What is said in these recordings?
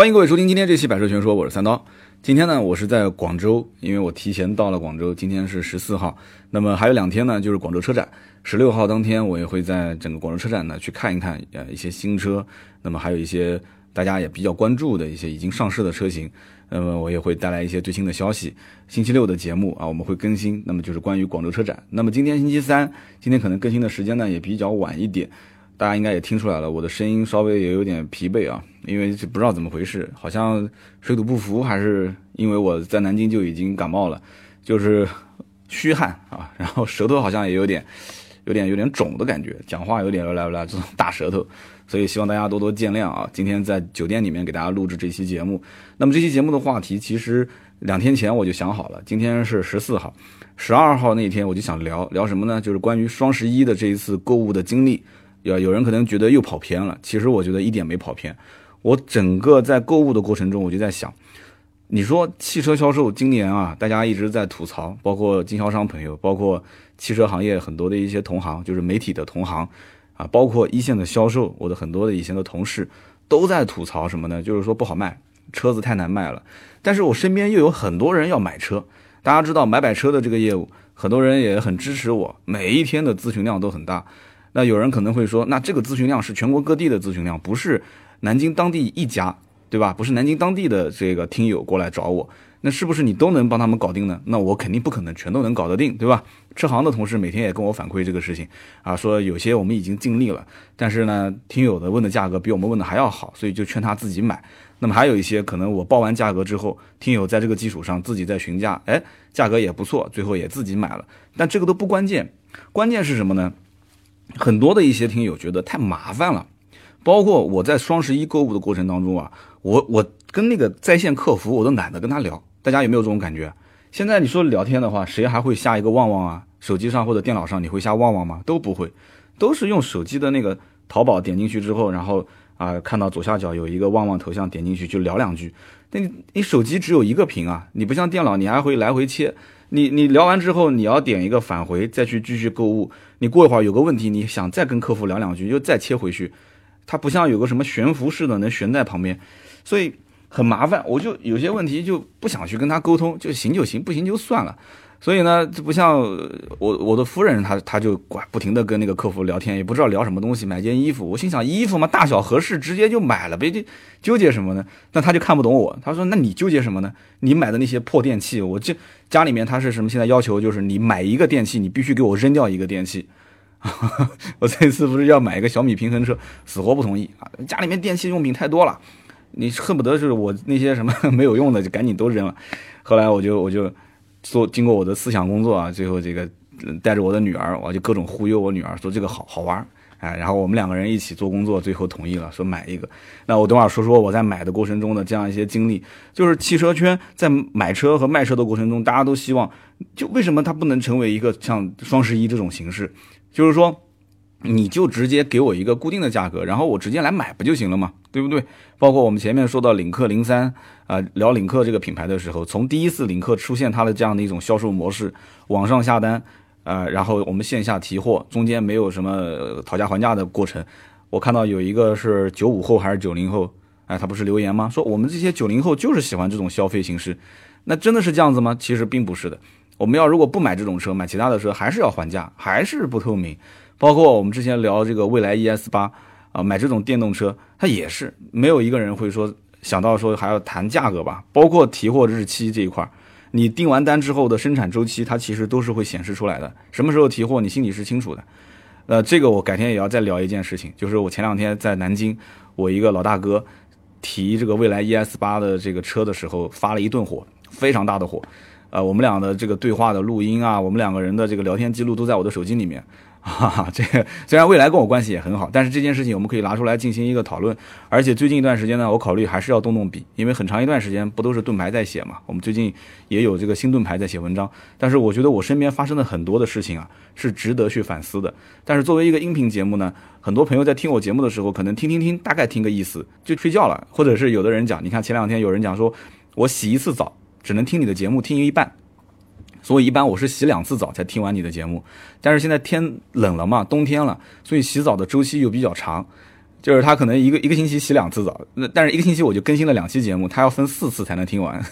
欢迎各位收听今天这期《百车全说》，我是三刀。今天呢，我是在广州，因为我提前到了广州。今天是十四号，那么还有两天呢，就是广州车展。十六号当天，我也会在整个广州车展呢去看一看呃一些新车，那么还有一些大家也比较关注的一些已经上市的车型。那么我也会带来一些最新的消息。星期六的节目啊，我们会更新，那么就是关于广州车展。那么今天星期三，今天可能更新的时间呢也比较晚一点。大家应该也听出来了，我的声音稍微也有点疲惫啊，因为不知道怎么回事，好像水土不服，还是因为我在南京就已经感冒了，就是虚汗啊，然后舌头好像也有点、有点、有点肿的感觉，讲话有点来不来这种大舌头，所以希望大家多多见谅啊。今天在酒店里面给大家录制这期节目，那么这期节目的话题其实两天前我就想好了，今天是十四号，十二号那天我就想聊聊什么呢？就是关于双十一的这一次购物的经历。有有人可能觉得又跑偏了，其实我觉得一点没跑偏。我整个在购物的过程中，我就在想，你说汽车销售今年啊，大家一直在吐槽，包括经销商朋友，包括汽车行业很多的一些同行，就是媒体的同行啊，包括一线的销售，我的很多的以前的同事都在吐槽什么呢？就是说不好卖，车子太难卖了。但是我身边又有很多人要买车，大家知道买买车的这个业务，很多人也很支持我，每一天的咨询量都很大。那有人可能会说，那这个咨询量是全国各地的咨询量，不是南京当地一家，对吧？不是南京当地的这个听友过来找我，那是不是你都能帮他们搞定呢？那我肯定不可能全都能搞得定，对吧？车行的同事每天也跟我反馈这个事情，啊，说有些我们已经尽力了，但是呢，听友的问的价格比我们问的还要好，所以就劝他自己买。那么还有一些可能我报完价格之后，听友在这个基础上自己再询价，哎，价格也不错，最后也自己买了。但这个都不关键，关键是什么呢？很多的一些听友觉得太麻烦了，包括我在双十一购物的过程当中啊，我我跟那个在线客服我都懒得跟他聊，大家有没有这种感觉？现在你说聊天的话，谁还会下一个旺旺啊？手机上或者电脑上你会下旺旺吗？都不会，都是用手机的那个淘宝点进去之后，然后啊看到左下角有一个旺旺头像，点进去就聊两句。那你你手机只有一个屏啊，你不像电脑，你还会来回切。你你聊完之后，你要点一个返回，再去继续购物。你过一会儿有个问题，你想再跟客服聊两句，又再切回去。它不像有个什么悬浮式的能悬在旁边，所以很麻烦。我就有些问题就不想去跟他沟通，就行就行，不行就算了。所以呢，这不像我我的夫人，她她就管不停的跟那个客服聊天，也不知道聊什么东西，买件衣服，我心想衣服嘛大小合适，直接就买了呗，就纠结什么呢？那他就看不懂我，他说那你纠结什么呢？你买的那些破电器，我这家里面他是什么？现在要求就是你买一个电器，你必须给我扔掉一个电器。我这次不是要买一个小米平衡车，死活不同意啊！家里面电器用品太多了，你恨不得是我那些什么 没有用的就赶紧都扔了。后来我就我就。做经过我的思想工作啊，最后这个带着我的女儿，我就各种忽悠我女儿说这个好好玩，哎，然后我们两个人一起做工作，最后同意了，说买一个。那我等会儿说说我在买的过程中的这样一些经历，就是汽车圈在买车和卖车的过程中，大家都希望，就为什么它不能成为一个像双十一这种形式，就是说。你就直接给我一个固定的价格，然后我直接来买不就行了嘛？对不对？包括我们前面说到领克零三啊，聊领克这个品牌的时候，从第一次领克出现它的这样的一种销售模式，网上下单，呃，然后我们线下提货，中间没有什么讨价还价的过程。我看到有一个是九五后还是九零后，哎，他不是留言吗？说我们这些九零后就是喜欢这种消费形式，那真的是这样子吗？其实并不是的。我们要如果不买这种车，买其他的车，还是要还价，还是不透明。包括我们之前聊这个蔚来 ES 八啊，买这种电动车，它也是没有一个人会说想到说还要谈价格吧。包括提货日期这一块，你订完单之后的生产周期，它其实都是会显示出来的。什么时候提货，你心里是清楚的。呃，这个我改天也要再聊一件事情，就是我前两天在南京，我一个老大哥提这个蔚来 ES 八的这个车的时候，发了一顿火，非常大的火。呃，我们俩的这个对话的录音啊，我们两个人的这个聊天记录都在我的手机里面。哈哈，这个虽然未来跟我关系也很好，但是这件事情我们可以拿出来进行一个讨论。而且最近一段时间呢，我考虑还是要动动笔，因为很长一段时间不都是盾牌在写嘛。我们最近也有这个新盾牌在写文章，但是我觉得我身边发生的很多的事情啊，是值得去反思的。但是作为一个音频节目呢，很多朋友在听我节目的时候，可能听听听，大概听个意思就睡觉了，或者是有的人讲，你看前两天有人讲说，我洗一次澡只能听你的节目听一半。所以一般我是洗两次澡才听完你的节目，但是现在天冷了嘛，冬天了，所以洗澡的周期又比较长。就是他可能一个一个星期洗两次澡，那但是一个星期我就更新了两期节目，他要分四次才能听完。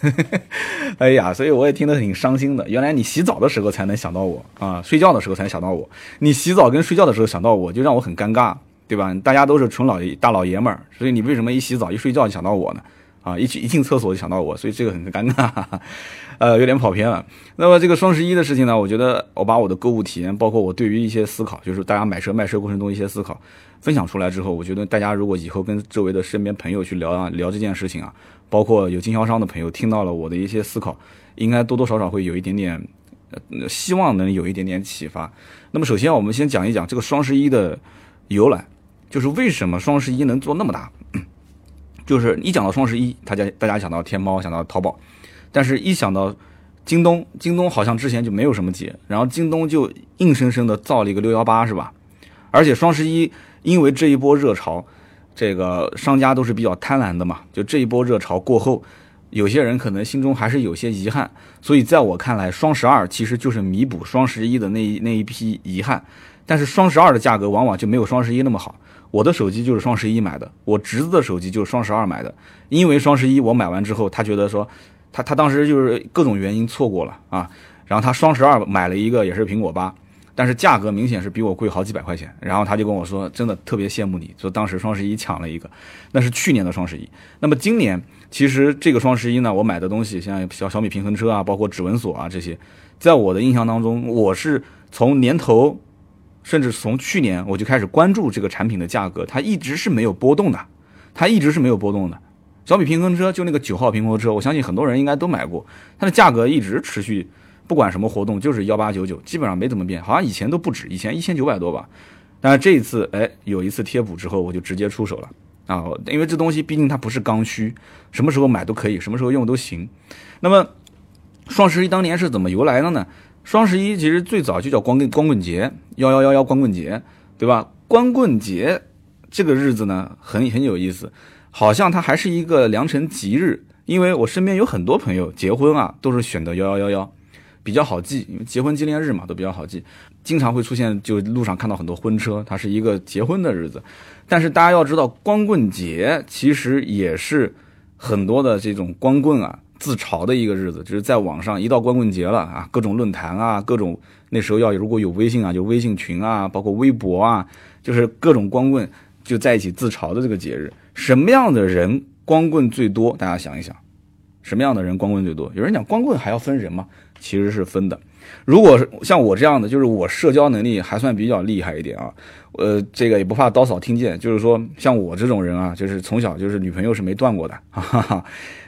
哎呀，所以我也听得挺伤心的。原来你洗澡的时候才能想到我啊，睡觉的时候才能想到我。你洗澡跟睡觉的时候想到我，就让我很尴尬，对吧？大家都是纯老爷大老爷们儿，所以你为什么一洗澡一睡觉就想到我呢？啊，一去一进厕所就想到我，所以这个很尴尬，呃，有点跑偏了。那么这个双十一的事情呢，我觉得我把我的购物体验，包括我对于一些思考，就是大家买车卖车过程中一些思考，分享出来之后，我觉得大家如果以后跟周围的身边朋友去聊啊聊这件事情啊，包括有经销商的朋友听到了我的一些思考，应该多多少少会有一点点，呃，希望能有一点点启发。那么首先我们先讲一讲这个双十一的由来，就是为什么双十一能做那么大。就是一讲到双十一，大家大家想到天猫，想到淘宝，但是一想到京东，京东好像之前就没有什么节，然后京东就硬生生的造了一个六幺八，是吧？而且双十一因为这一波热潮，这个商家都是比较贪婪的嘛，就这一波热潮过后，有些人可能心中还是有些遗憾，所以在我看来，双十二其实就是弥补双十一的那一那一批遗憾，但是双十二的价格往往就没有双十一那么好。我的手机就是双十一买的，我侄子的手机就是双十二买的。因为双十一我买完之后，他觉得说，他他当时就是各种原因错过了啊。然后他双十二买了一个也是苹果八，但是价格明显是比我贵好几百块钱。然后他就跟我说，真的特别羡慕你，说当时双十一抢了一个，那是去年的双十一。那么今年其实这个双十一呢，我买的东西像小小米平衡车啊，包括指纹锁啊这些，在我的印象当中，我是从年头。甚至从去年我就开始关注这个产品的价格，它一直是没有波动的，它一直是没有波动的。小米平衡车就那个九号平衡车，我相信很多人应该都买过，它的价格一直持续，不管什么活动就是幺八九九，基本上没怎么变，好像以前都不止，以前一千九百多吧。但是这一次，哎，有一次贴补之后，我就直接出手了啊，因为这东西毕竟它不是刚需，什么时候买都可以，什么时候用都行。那么双十一当年是怎么由来的呢？双十一其实最早就叫光棍光棍节，幺幺幺幺光棍节，对吧？光棍节这个日子呢，很很有意思，好像它还是一个良辰吉日，因为我身边有很多朋友结婚啊，都是选的幺幺幺幺，比较好记，因为结婚纪念日嘛，都比较好记，经常会出现，就路上看到很多婚车，它是一个结婚的日子。但是大家要知道，光棍节其实也是很多的这种光棍啊。自嘲的一个日子，就是在网上一到光棍节了啊，各种论坛啊，各种那时候要如果有微信啊，就微信群啊，包括微博啊，就是各种光棍就在一起自嘲的这个节日。什么样的人光棍最多？大家想一想，什么样的人光棍最多？有人讲光棍还要分人吗？其实是分的。如果像我这样的，就是我社交能力还算比较厉害一点啊，呃，这个也不怕刀嫂听见，就是说像我这种人啊，就是从小就是女朋友是没断过的，哈哈，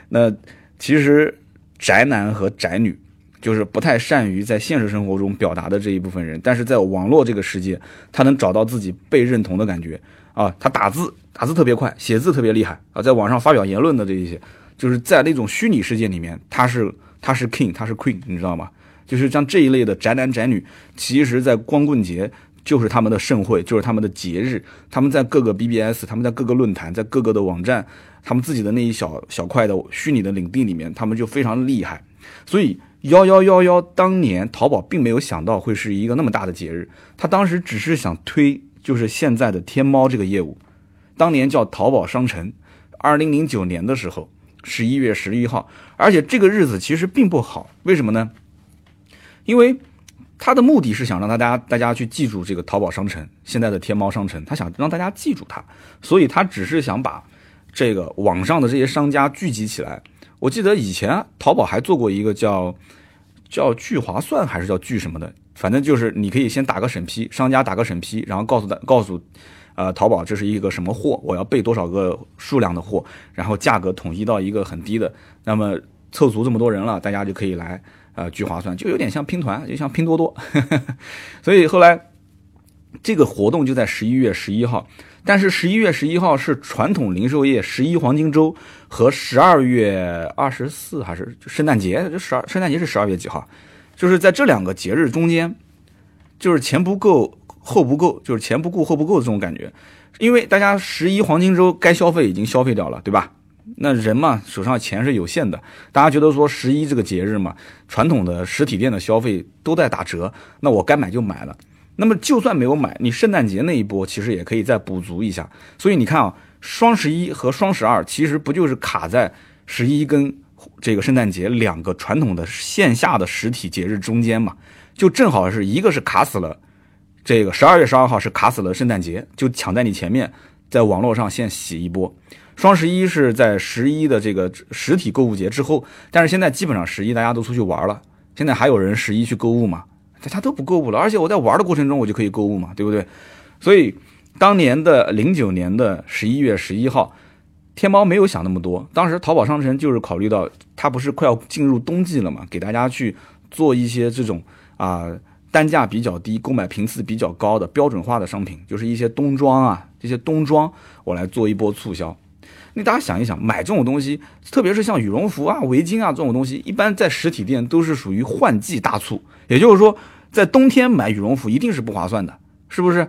那。其实，宅男和宅女就是不太善于在现实生活中表达的这一部分人，但是在网络这个世界，他能找到自己被认同的感觉啊！他打字打字特别快，写字特别厉害啊！在网上发表言论的这一些，就是在那种虚拟世界里面，他是他是 king，他是 queen，你知道吗？就是像这一类的宅男宅女，其实，在光棍节就是他们的盛会，就是他们的节日，他们在各个 BBS，他们在各个论坛，在各个的网站。他们自己的那一小小块的虚拟的领地里面，他们就非常厉害。所以幺幺幺幺当年淘宝并没有想到会是一个那么大的节日，他当时只是想推就是现在的天猫这个业务，当年叫淘宝商城。二零零九年的时候，十一月十一号，而且这个日子其实并不好，为什么呢？因为他的目的是想让大家大家去记住这个淘宝商城，现在的天猫商城，他想让大家记住它，所以他只是想把。这个网上的这些商家聚集起来，我记得以前淘宝还做过一个叫叫聚划算还是叫聚什么的，反正就是你可以先打个审批，商家打个审批，然后告诉他告诉呃淘宝这是一个什么货，我要备多少个数量的货，然后价格统一到一个很低的，那么凑足这么多人了，大家就可以来呃聚划算，就有点像拼团，就像拼多多，所以后来这个活动就在十一月十一号。但是十一月十一号是传统零售业十一黄金周和十二月二十四还是圣诞节？就十二圣诞节是十二月几号？就是在这两个节日中间，就是前不够后不够，就是前不顾后不够的这种感觉。因为大家十一黄金周该消费已经消费掉了，对吧？那人嘛，手上钱是有限的。大家觉得说十一这个节日嘛，传统的实体店的消费都在打折，那我该买就买了。那么就算没有买，你圣诞节那一波其实也可以再补足一下。所以你看啊，双十一和双十二其实不就是卡在十一跟这个圣诞节两个传统的线下的实体节日中间嘛？就正好是一个是卡死了，这个十二月十二号是卡死了圣诞节，就抢在你前面，在网络上先洗一波。双十一是在十一的这个实体购物节之后，但是现在基本上十一大家都出去玩了，现在还有人十一去购物吗？大家都不购物了，而且我在玩的过程中我就可以购物嘛，对不对？所以当年的零九年的十一月十一号，天猫没有想那么多，当时淘宝商城就是考虑到它不是快要进入冬季了嘛，给大家去做一些这种啊单价比较低、购买频次比较高的标准化的商品，就是一些冬装啊这些冬装，我来做一波促销。那大家想一想，买这种东西，特别是像羽绒服啊、围巾啊这种东西，一般在实体店都是属于换季大促。也就是说，在冬天买羽绒服一定是不划算的，是不是？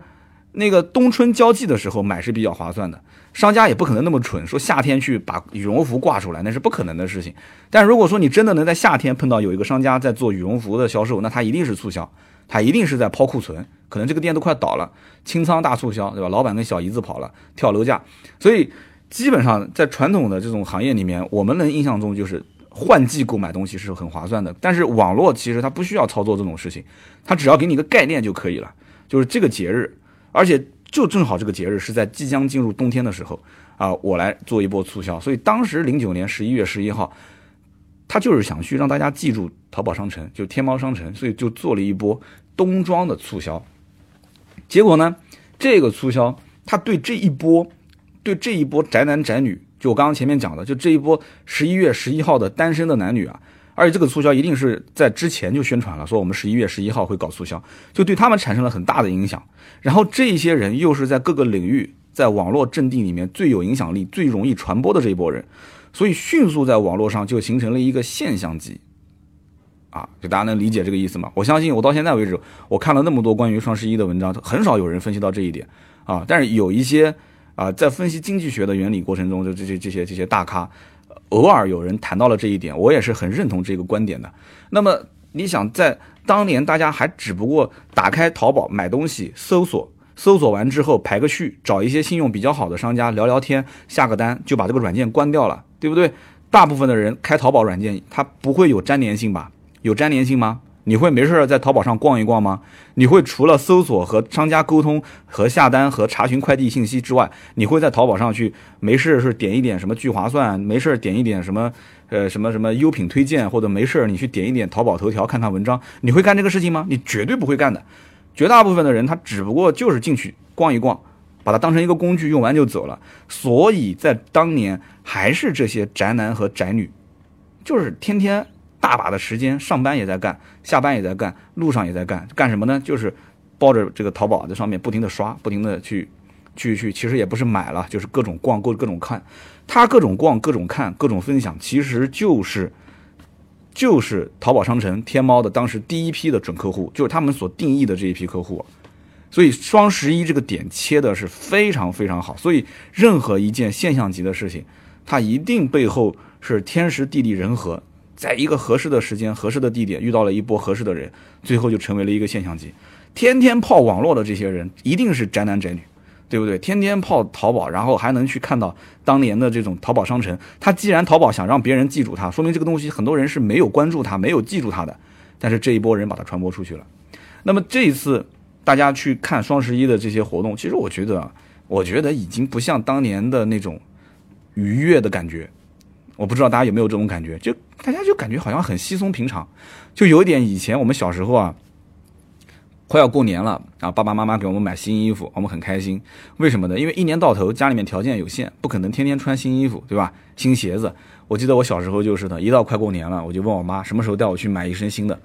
那个冬春交际的时候买是比较划算的。商家也不可能那么蠢，说夏天去把羽绒服挂出来，那是不可能的事情。但如果说你真的能在夏天碰到有一个商家在做羽绒服的销售，那他一定是促销，他一定是在抛库存，可能这个店都快倒了，清仓大促销，对吧？老板跟小姨子跑了，跳楼价，所以。基本上在传统的这种行业里面，我们能印象中就是换季购买东西是很划算的。但是网络其实它不需要操作这种事情，它只要给你一个概念就可以了。就是这个节日，而且就正好这个节日是在即将进入冬天的时候啊，我来做一波促销。所以当时零九年十一月十一号，他就是想去让大家记住淘宝商城，就天猫商城，所以就做了一波冬装的促销。结果呢，这个促销他对这一波。对这一波宅男宅女，就我刚刚前面讲的，就这一波十一月十一号的单身的男女啊，而且这个促销一定是在之前就宣传了，说我们十一月十一号会搞促销，就对他们产生了很大的影响。然后这些人又是在各个领域，在网络阵地里面最有影响力、最容易传播的这一波人，所以迅速在网络上就形成了一个现象级，啊，就大家能理解这个意思吗？我相信我到现在为止，我看了那么多关于双十一的文章，很少有人分析到这一点啊，但是有一些。啊，在分析经济学的原理过程中，就这些这些这些大咖，偶尔有人谈到了这一点，我也是很认同这个观点的。那么，你想在当年大家还只不过打开淘宝买东西，搜索，搜索完之后排个序，找一些信用比较好的商家聊聊天，下个单就把这个软件关掉了，对不对？大部分的人开淘宝软件，它不会有粘连性吧？有粘连性吗？你会没事在淘宝上逛一逛吗？你会除了搜索和商家沟通、和下单和查询快递信息之外，你会在淘宝上去没事是点一点什么聚划算，没事点一点什么呃什么什么优品推荐，或者没事你去点一点淘宝头条看看文章，你会干这个事情吗？你绝对不会干的。绝大部分的人他只不过就是进去逛一逛，把它当成一个工具用完就走了。所以在当年还是这些宅男和宅女，就是天天。大把的时间，上班也在干，下班也在干，路上也在干，干什么呢？就是抱着这个淘宝在上面不停的刷，不停的去，去去，其实也不是买了，就是各种逛，各各种看，他各种逛，各种看，各种分享，其实就是，就是淘宝商城、天猫的当时第一批的准客户，就是他们所定义的这一批客户，所以双十一这个点切的是非常非常好，所以任何一件现象级的事情，它一定背后是天时地利人和。在一个合适的时间、合适的地点遇到了一波合适的人，最后就成为了一个现象级。天天泡网络的这些人，一定是宅男宅女，对不对？天天泡淘宝，然后还能去看到当年的这种淘宝商城。他既然淘宝想让别人记住他，说明这个东西很多人是没有关注他、没有记住他的。但是这一波人把它传播出去了。那么这一次大家去看双十一的这些活动，其实我觉得，我觉得已经不像当年的那种愉悦的感觉。我不知道大家有没有这种感觉，就大家就感觉好像很稀松平常，就有点以前我们小时候啊，快要过年了啊，爸爸妈妈给我们买新衣服，我们很开心。为什么呢？因为一年到头家里面条件有限，不可能天天穿新衣服，对吧？新鞋子，我记得我小时候就是的，一到快过年了，我就问我妈什么时候带我去买一身新的。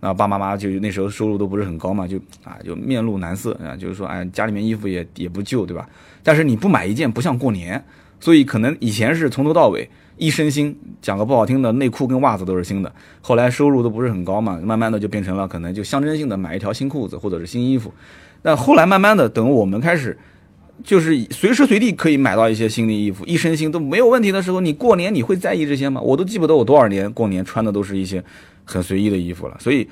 那爸爸妈妈就那时候收入都不是很高嘛，就啊就面露难色啊，就是说哎家里面衣服也也不旧，对吧？但是你不买一件不像过年，所以可能以前是从头到尾。一身新，讲个不好听的，内裤跟袜子都是新的。后来收入都不是很高嘛，慢慢的就变成了可能就象征性的买一条新裤子或者是新衣服。那后来慢慢的，等我们开始，就是随时随地可以买到一些新的衣服，一身新都没有问题的时候，你过年你会在意这些吗？我都记不得我多少年过年穿的都是一些很随意的衣服了。所以，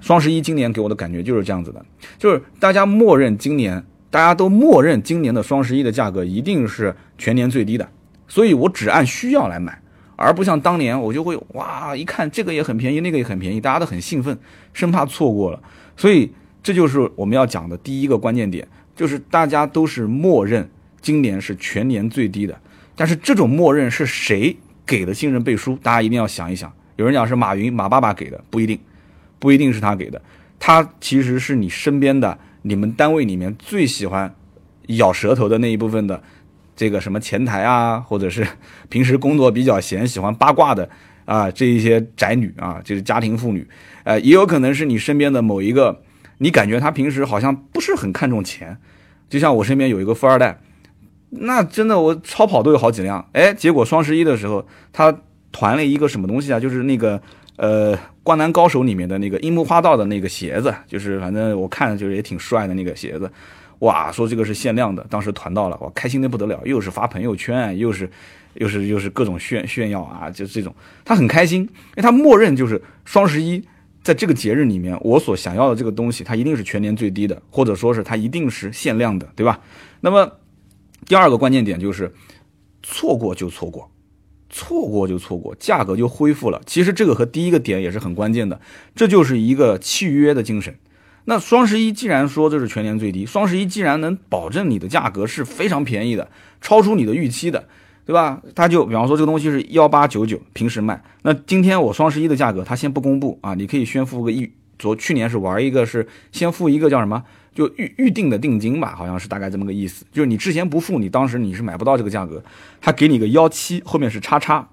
双十一今年给我的感觉就是这样子的，就是大家默认今年，大家都默认今年的双十一的价格一定是全年最低的，所以我只按需要来买，而不像当年我就会哇一看这个也很便宜，那个也很便宜，大家都很兴奋，生怕错过了，所以这就是我们要讲的第一个关键点，就是大家都是默认今年是全年最低的，但是这种默认是谁给的信任背书？大家一定要想一想。有人讲是马云马爸爸给的，不一定，不一定是他给的，他其实是你身边的、你们单位里面最喜欢咬舌头的那一部分的，这个什么前台啊，或者是平时工作比较闲、喜欢八卦的啊，这一些宅女啊，就是家庭妇女，呃，也有可能是你身边的某一个，你感觉他平时好像不是很看重钱，就像我身边有一个富二代，那真的我超跑都有好几辆，哎，结果双十一的时候他。团了一个什么东西啊？就是那个呃，《灌篮高手》里面的那个樱木花道的那个鞋子，就是反正我看就是也挺帅的那个鞋子，哇，说这个是限量的，当时团到了，我，开心的不得了，又是发朋友圈，又是又是又是各种炫炫耀啊，就这种，他很开心，因为他默认就是双十一在这个节日里面，我所想要的这个东西，它一定是全年最低的，或者说是它一定是限量的，对吧？那么第二个关键点就是错过就错过。错过就错过，价格就恢复了。其实这个和第一个点也是很关键的，这就是一个契约的精神。那双十一既然说这是全年最低，双十一既然能保证你的价格是非常便宜的，超出你的预期的，对吧？他就比方说这个东西是幺八九九，平时卖，那今天我双十一的价格他先不公布啊，你可以先付个一，昨去年是玩一个是先付一个叫什么？就预预定的定金吧，好像是大概这么个意思。就是你之前不付，你当时你是买不到这个价格，他给你个幺七，后面是叉叉，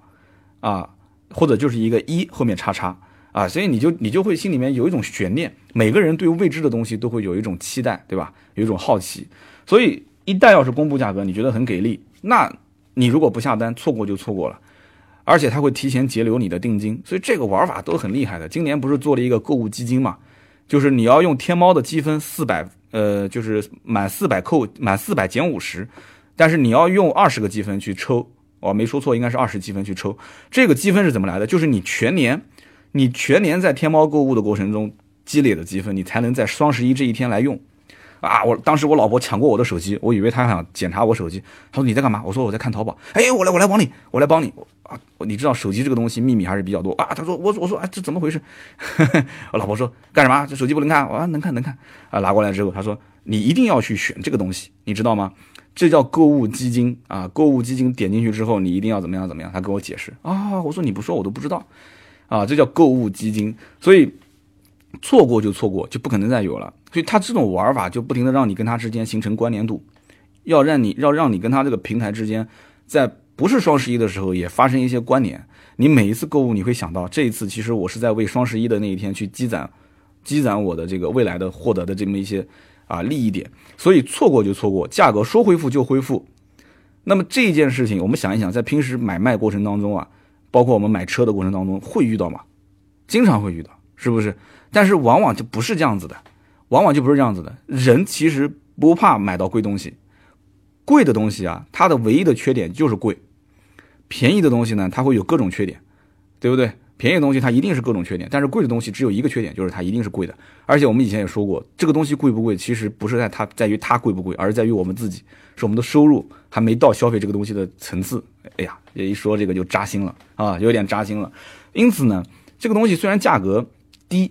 啊，或者就是一个一后面叉叉啊，所以你就你就会心里面有一种悬念。每个人对未知的东西都会有一种期待，对吧？有一种好奇。所以一旦要是公布价格，你觉得很给力，那你如果不下单，错过就错过了，而且他会提前截留你的定金。所以这个玩法都很厉害的。今年不是做了一个购物基金嘛？就是你要用天猫的积分四百，呃，就是满四百扣满四百减五十，但是你要用二十个积分去抽，我没说错，应该是二十积分去抽。这个积分是怎么来的？就是你全年，你全年在天猫购物的过程中积累的积分，你才能在双十一这一天来用。啊！我当时我老婆抢过我的手机，我以为她想检查我手机。她说你在干嘛？我说我在看淘宝。哎，我来我来帮你，我来帮你啊！你知道手机这个东西秘密还是比较多啊。她说我我说啊这怎么回事？我老婆说干什么？这手机不能看？我说能看能看啊！拿过来之后，她说你一定要去选这个东西，你知道吗？这叫购物基金啊！购物基金点进去之后，你一定要怎么样怎么样？她跟我解释啊！我说你不说我都不知道啊！这叫购物基金，所以。错过就错过，就不可能再有了。所以他这种玩法就不停的让你跟他之间形成关联度，要让你要让你跟他这个平台之间，在不是双十一的时候也发生一些关联。你每一次购物，你会想到这一次其实我是在为双十一的那一天去积攒，积攒我的这个未来的获得的这么一些啊利益点。所以错过就错过，价格说恢复就恢复。那么这件事情，我们想一想，在平时买卖过程当中啊，包括我们买车的过程当中会遇到吗？经常会遇到，是不是？但是往往就不是这样子的，往往就不是这样子的。人其实不怕买到贵东西，贵的东西啊，它的唯一的缺点就是贵；便宜的东西呢，它会有各种缺点，对不对？便宜的东西它一定是各种缺点，但是贵的东西只有一个缺点，就是它一定是贵的。而且我们以前也说过，这个东西贵不贵，其实不是在它在于它贵不贵，而是在于我们自己，是我们的收入还没到消费这个东西的层次。哎呀，这一说这个就扎心了啊，有点扎心了。因此呢，这个东西虽然价格低。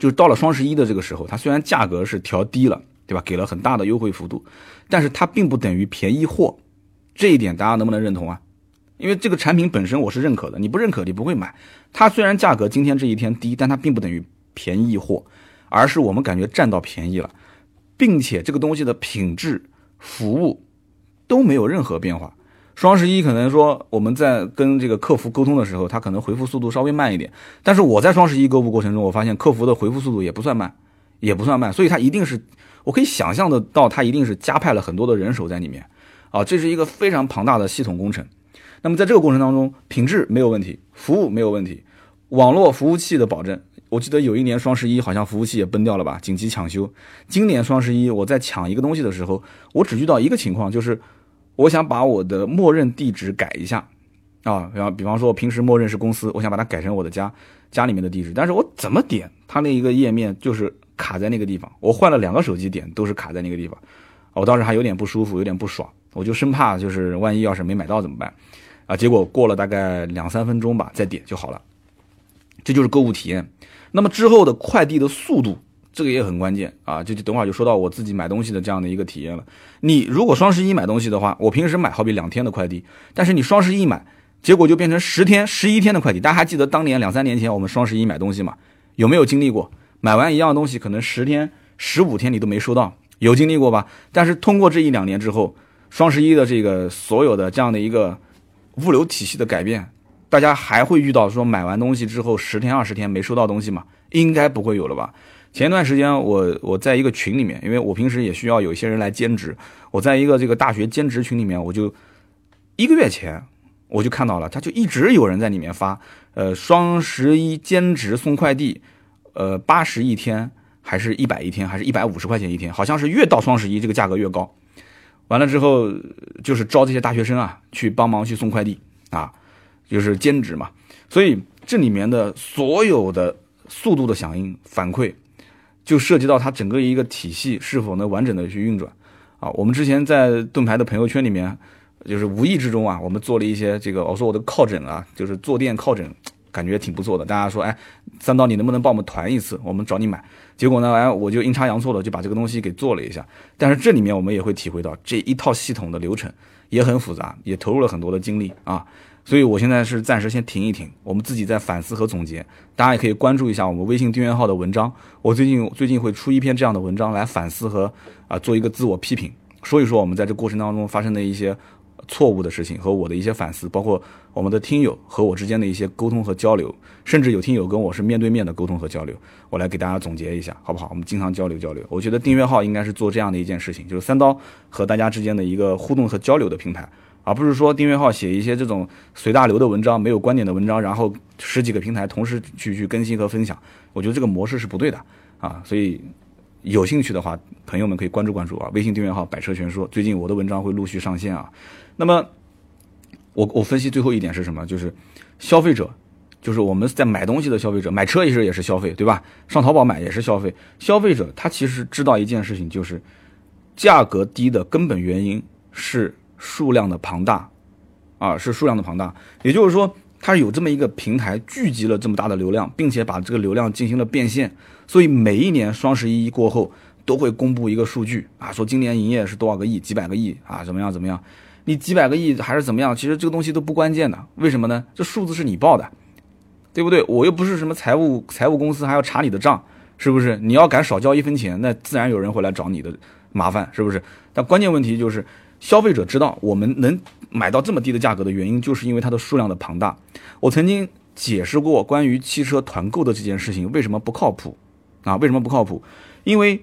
就是到了双十一的这个时候，它虽然价格是调低了，对吧？给了很大的优惠幅度，但是它并不等于便宜货，这一点大家能不能认同啊？因为这个产品本身我是认可的，你不认可你不会买。它虽然价格今天这一天低，但它并不等于便宜货，而是我们感觉占到便宜了，并且这个东西的品质、服务都没有任何变化。双十一可能说我们在跟这个客服沟通的时候，他可能回复速度稍微慢一点。但是我在双十一购物过程中，我发现客服的回复速度也不算慢，也不算慢。所以他一定是，我可以想象得到，他一定是加派了很多的人手在里面。啊，这是一个非常庞大的系统工程。那么在这个过程当中，品质没有问题，服务没有问题，网络服务器的保证。我记得有一年双十一好像服务器也崩掉了吧，紧急抢修。今年双十一我在抢一个东西的时候，我只遇到一个情况，就是。我想把我的默认地址改一下，啊，然后比方说我平时默认是公司，我想把它改成我的家家里面的地址，但是我怎么点它那一个页面就是卡在那个地方，我换了两个手机点都是卡在那个地方，我当时还有点不舒服，有点不爽，我就生怕就是万一要是没买到怎么办啊？结果过了大概两三分钟吧，再点就好了，这就是购物体验。那么之后的快递的速度。这个也很关键啊！就等会儿就说到我自己买东西的这样的一个体验了。你如果双十一买东西的话，我平时买好比两天的快递，但是你双十一买，结果就变成十天、十一天的快递。大家还记得当年两三年前我们双十一买东西吗？有没有经历过？买完一样东西，可能十天、十五天你都没收到，有经历过吧？但是通过这一两年之后，双十一的这个所有的这样的一个物流体系的改变，大家还会遇到说买完东西之后十天、二十天没收到东西吗？应该不会有了吧？前一段时间，我我在一个群里面，因为我平时也需要有一些人来兼职，我在一个这个大学兼职群里面，我就一个月前我就看到了，他就一直有人在里面发，呃，双十一兼职送快递，呃，八十一天，还是一百一天，还是一百五十块钱一天，好像是越到双十一这个价格越高。完了之后，就是招这些大学生啊，去帮忙去送快递啊，就是兼职嘛。所以这里面的所有的速度的响应反馈。就涉及到它整个一个体系是否能完整的去运转，啊，我们之前在盾牌的朋友圈里面，就是无意之中啊，我们做了一些这个，我说我的靠枕啊，就是坐垫靠枕，感觉挺不错的。大家说，哎，三刀你能不能帮我们团一次？我们找你买。结果呢，哎，我就阴差阳错的就把这个东西给做了一下。但是这里面我们也会体会到这一套系统的流程也很复杂，也投入了很多的精力啊。所以，我现在是暂时先停一停，我们自己在反思和总结。大家也可以关注一下我们微信订阅号的文章。我最近最近会出一篇这样的文章来反思和啊做一个自我批评，说一说我们在这过程当中发生的一些错误的事情和我的一些反思，包括我们的听友和我之间的一些沟通和交流，甚至有听友跟我是面对面的沟通和交流，我来给大家总结一下，好不好？我们经常交流交流。我觉得订阅号应该是做这样的一件事情，就是三刀和大家之间的一个互动和交流的平台。而不是说订阅号写一些这种随大流的文章，没有观点的文章，然后十几个平台同时去去更新和分享，我觉得这个模式是不对的啊。所以有兴趣的话，朋友们可以关注关注啊，微信订阅号“百车全说”，最近我的文章会陆续上线啊。那么我我分析最后一点是什么？就是消费者，就是我们在买东西的消费者，买车也是也是消费，对吧？上淘宝买也是消费。消费者他其实知道一件事情，就是价格低的根本原因是。数量的庞大，啊，是数量的庞大，也就是说，它有这么一个平台聚集了这么大的流量，并且把这个流量进行了变现，所以每一年双十一过后都会公布一个数据啊，说今年营业是多少个亿，几百个亿啊，怎么样怎么样？你几百个亿还是怎么样？其实这个东西都不关键的，为什么呢？这数字是你报的，对不对？我又不是什么财务财务公司，还要查你的账，是不是？你要敢少交一分钱，那自然有人会来找你的麻烦，是不是？但关键问题就是。消费者知道我们能买到这么低的价格的原因，就是因为它的数量的庞大。我曾经解释过关于汽车团购的这件事情为什么不靠谱啊？为什么不靠谱？因为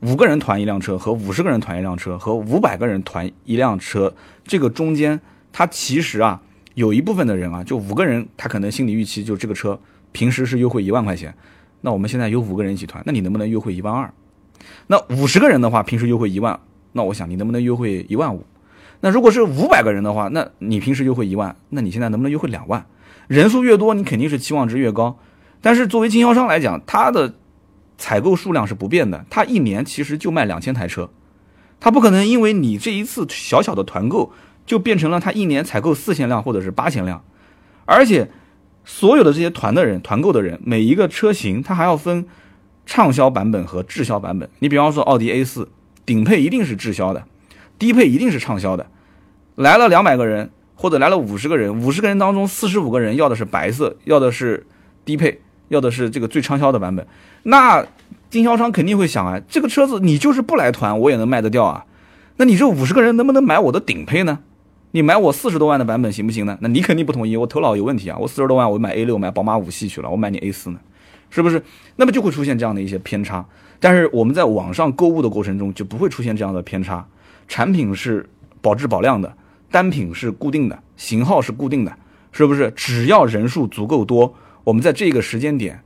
五个人团一辆车和五十个人团一辆车和五百个人团一辆车，这个中间它其实啊有一部分的人啊，就五个人他可能心理预期就这个车平时是优惠一万块钱，那我们现在有五个人一起团，那你能不能优惠一万二？那五十个人的话，平时优惠一万。那我想你能不能优惠一万五？那如果是五百个人的话，那你平时优惠一万，那你现在能不能优惠两万？人数越多，你肯定是期望值越高。但是作为经销商来讲，他的采购数量是不变的，他一年其实就卖两千台车，他不可能因为你这一次小小的团购，就变成了他一年采购四千辆或者是八千辆。而且所有的这些团的人、团购的人，每一个车型他还要分畅销版本和滞销版本。你比方说奥迪 A 四。顶配一定是滞销的，低配一定是畅销的。来了两百个人，或者来了五十个人，五十个人当中四十五个人要的是白色，要的是低配，要的是这个最畅销的版本。那经销商肯定会想啊，这个车子你就是不来团，我也能卖得掉啊。那你这五十个人能不能买我的顶配呢？你买我四十多万的版本行不行呢？那你肯定不同意，我头脑有问题啊！我四十多万我买 A 六买宝马五系去了，我买你 A 四呢？是不是？那么就会出现这样的一些偏差。但是我们在网上购物的过程中就不会出现这样的偏差，产品是保质保量的，单品是固定的，型号是固定的，是不是？只要人数足够多，我们在这个时间点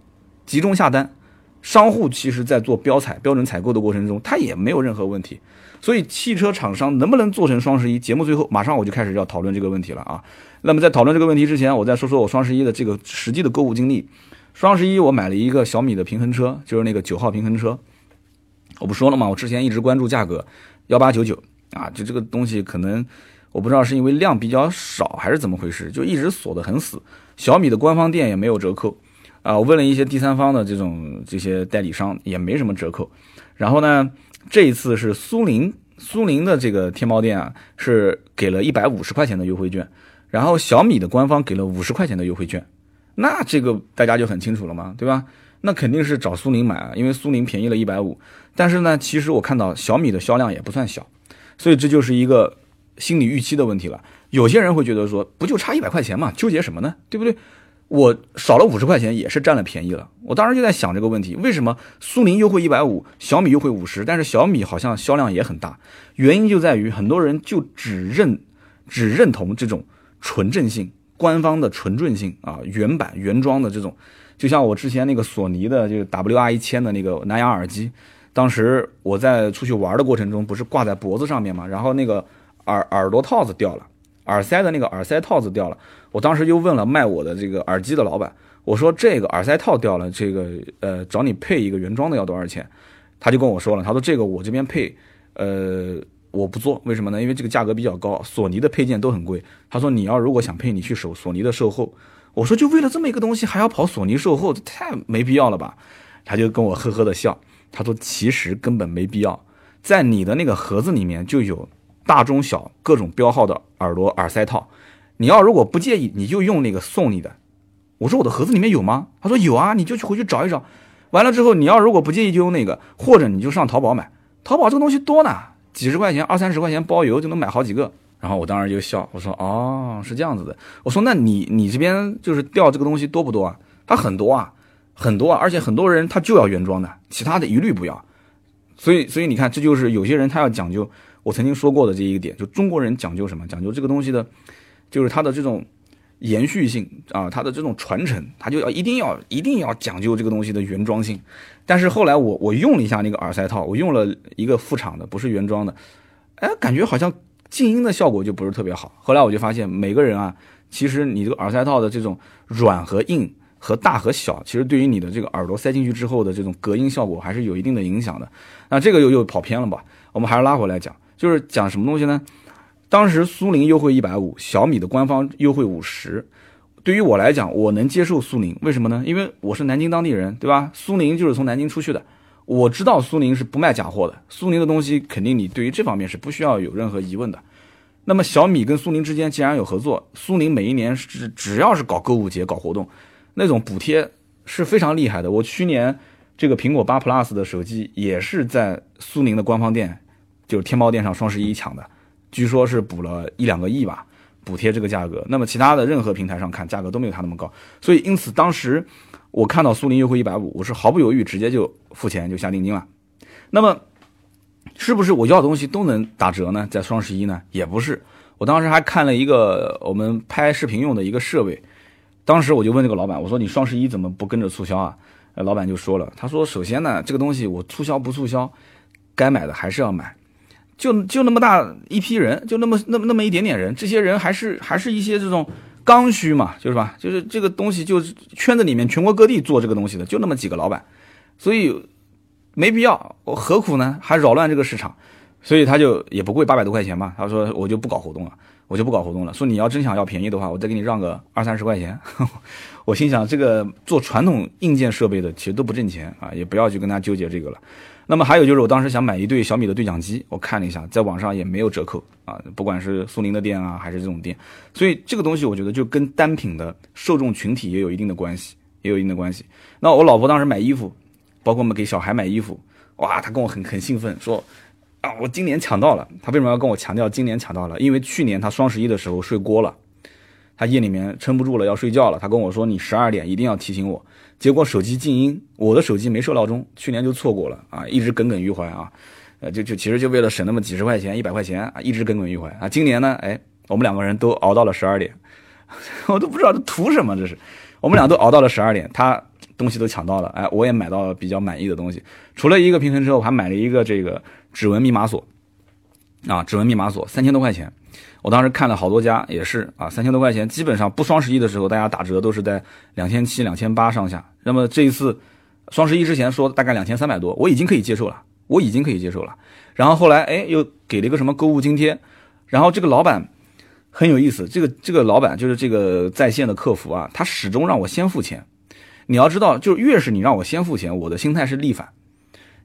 集中下单，商户其实在做标采、标准采购的过程中，它也没有任何问题。所以汽车厂商能不能做成双十一？节目最后马上我就开始要讨论这个问题了啊。那么在讨论这个问题之前，我再说说我双十一的这个实际的购物经历。双十一我买了一个小米的平衡车，就是那个九号平衡车。我不说了吗？我之前一直关注价格，幺八九九啊，就这个东西可能我不知道是因为量比较少还是怎么回事，就一直锁得很死。小米的官方店也没有折扣啊，我问了一些第三方的这种这些代理商也没什么折扣。然后呢，这一次是苏宁苏宁的这个天猫店啊，是给了一百五十块钱的优惠券，然后小米的官方给了五十块钱的优惠券。那这个大家就很清楚了嘛，对吧？那肯定是找苏宁买啊，因为苏宁便宜了一百五。但是呢，其实我看到小米的销量也不算小，所以这就是一个心理预期的问题了。有些人会觉得说，不就差一百块钱嘛，纠结什么呢？对不对？我少了五十块钱也是占了便宜了。我当时就在想这个问题：为什么苏宁优惠一百五，小米优惠五十，但是小米好像销量也很大？原因就在于很多人就只认只认同这种纯正性。官方的纯正性啊，原版原装的这种，就像我之前那个索尼的就是 WR 一千的那个蓝牙耳机，当时我在出去玩的过程中，不是挂在脖子上面嘛，然后那个耳耳朵套子掉了，耳塞的那个耳塞套子掉了，我当时又问了卖我的这个耳机的老板，我说这个耳塞套掉了，这个呃找你配一个原装的要多少钱？他就跟我说了，他说这个我这边配，呃。我不做，为什么呢？因为这个价格比较高，索尼的配件都很贵。他说你要如果想配，你去守索尼的售后。我说就为了这么一个东西还要跑索尼售后，太没必要了吧？他就跟我呵呵的笑。他说其实根本没必要，在你的那个盒子里面就有大中小各种标号的耳朵耳塞套。你要如果不介意，你就用那个送你的。我说我的盒子里面有吗？他说有啊，你就去回去找一找。完了之后，你要如果不介意就用那个，或者你就上淘宝买。淘宝这个东西多呢。几十块钱，二三十块钱包邮就能买好几个，然后我当时就笑，我说哦是这样子的，我说那你你这边就是掉这个东西多不多啊？他很多啊，很多啊，而且很多人他就要原装的，其他的一律不要。所以所以你看，这就是有些人他要讲究，我曾经说过的这一个点，就中国人讲究什么？讲究这个东西的，就是它的这种延续性啊，它的这种传承，它就要一定要一定要讲究这个东西的原装性。但是后来我我用了一下那个耳塞套，我用了一个副厂的，不是原装的，哎，感觉好像静音的效果就不是特别好。后来我就发现，每个人啊，其实你这个耳塞套的这种软和硬和大和小，其实对于你的这个耳朵塞进去之后的这种隔音效果还是有一定的影响的。那这个又又跑偏了吧？我们还是拉回来讲，就是讲什么东西呢？当时苏宁优惠一百五，小米的官方优惠五十。对于我来讲，我能接受苏宁，为什么呢？因为我是南京当地人，对吧？苏宁就是从南京出去的，我知道苏宁是不卖假货的，苏宁的东西肯定你对于这方面是不需要有任何疑问的。那么小米跟苏宁之间既然有合作，苏宁每一年只只要是搞购物节、搞活动，那种补贴是非常厉害的。我去年这个苹果八 Plus 的手机也是在苏宁的官方店，就是天猫店上双十一抢的，据说是补了一两个亿吧。补贴这个价格，那么其他的任何平台上看价格都没有它那么高，所以因此当时我看到苏宁优惠一百五，我是毫不犹豫直接就付钱就下定金了。那么是不是我要的东西都能打折呢？在双十一呢？也不是，我当时还看了一个我们拍视频用的一个设备，当时我就问这个老板，我说你双十一怎么不跟着促销啊？老板就说了，他说首先呢，这个东西我促销不促销，该买的还是要买。就就那么大一批人，就那么那么那么一点点人，这些人还是还是一些这种刚需嘛，就是吧？就是这个东西，就是圈子里面全国各地做这个东西的，就那么几个老板，所以没必要，我何苦呢？还扰乱这个市场，所以他就也不贵，八百多块钱嘛。他说我就不搞活动了，我就不搞活动了。说你要真想要便宜的话，我再给你让个二三十块钱。我心想，这个做传统硬件设备的其实都不挣钱啊，也不要去跟他纠结这个了。那么还有就是，我当时想买一对小米的对讲机，我看了一下，在网上也没有折扣啊，不管是苏宁的店啊，还是这种店，所以这个东西我觉得就跟单品的受众群体也有一定的关系，也有一定的关系。那我老婆当时买衣服，包括我们给小孩买衣服，哇，她跟我很很兴奋，说啊，我今年抢到了。她为什么要跟我强调今年抢到了？因为去年她双十一的时候睡锅了，他夜里面撑不住了要睡觉了，他跟我说你十二点一定要提醒我。结果手机静音，我的手机没设闹钟，去年就错过了啊，一直耿耿于怀啊，呃，就就其实就为了省那么几十块钱、一百块钱啊，一直耿耿于怀啊。今年呢，哎，我们两个人都熬到了十二点，我都不知道这图什么，这是，我们俩都熬到了十二点，他东西都抢到了，哎，我也买到了比较满意的东西。除了一个平衡车，我还买了一个这个指纹密码锁，啊，指纹密码锁三千多块钱。我当时看了好多家，也是啊，三千多块钱，基本上不双十一的时候，大家打折都是在两千七、两千八上下。那么这一次双十一之前说大概两千三百多，我已经可以接受了，我已经可以接受了。然后后来哎，又给了一个什么购物津贴，然后这个老板很有意思，这个这个老板就是这个在线的客服啊，他始终让我先付钱。你要知道，就越是你让我先付钱，我的心态是逆反。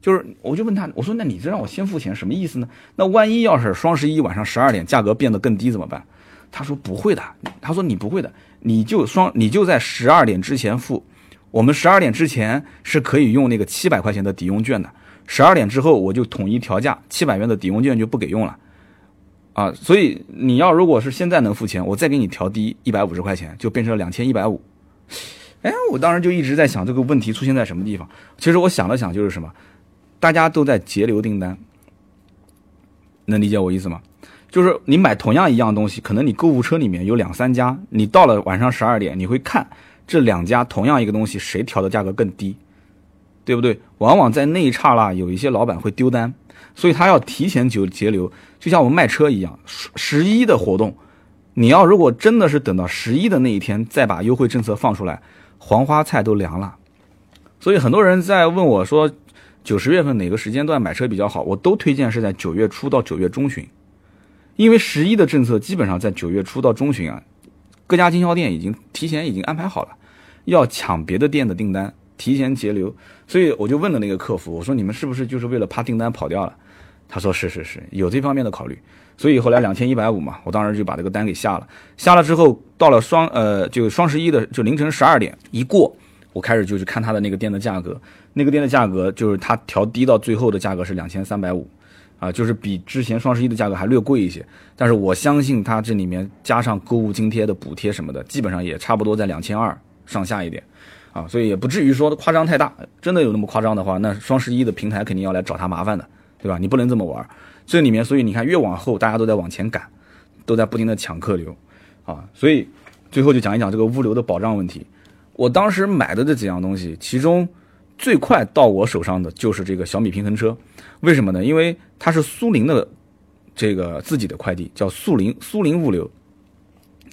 就是我就问他，我说那你这让我先付钱什么意思呢？那万一要是双十一晚上十二点价格变得更低怎么办？他说不会的，他说你不会的，你就双你就在十二点之前付，我们十二点之前是可以用那个七百块钱的抵用券的，十二点之后我就统一调价，七百元的抵用券就不给用了。啊，所以你要如果是现在能付钱，我再给你调低一百五十块钱，就变成了两千一百五。哎，我当时就一直在想这个问题出现在什么地方。其实我想了想，就是什么，大家都在节流订单，能理解我意思吗？就是你买同样一样东西，可能你购物车里面有两三家，你到了晚上十二点，你会看这两家同样一个东西谁调的价格更低，对不对？往往在那一刹那，有一些老板会丢单，所以他要提前就节流，就像我们卖车一样，十一的活动，你要如果真的是等到十一的那一天再把优惠政策放出来。黄花菜都凉了，所以很多人在问我说，九十月份哪个时间段买车比较好？我都推荐是在九月初到九月中旬，因为十一的政策基本上在九月初到中旬啊，各家经销店已经提前已经安排好了，要抢别的店的订单，提前截流。所以我就问了那个客服，我说你们是不是就是为了怕订单跑掉了？他说是是是，有这方面的考虑。所以后来两千一百五嘛，我当时就把这个单给下了。下了之后，到了双呃，就双十一的就凌晨十二点一过，我开始就去看他的那个店的价格。那个店的价格就是他调低到最后的价格是两千三百五，啊，就是比之前双十一的价格还略贵一些。但是我相信他这里面加上购物津贴的补贴什么的，基本上也差不多在两千二上下一点，啊，所以也不至于说夸张太大。真的有那么夸张的话，那双十一的平台肯定要来找他麻烦的，对吧？你不能这么玩。这里面，所以你看，越往后大家都在往前赶，都在不停的抢客流，啊，所以最后就讲一讲这个物流的保障问题。我当时买的这几样东西，其中最快到我手上的就是这个小米平衡车，为什么呢？因为它是苏宁的这个自己的快递，叫苏宁苏宁物流。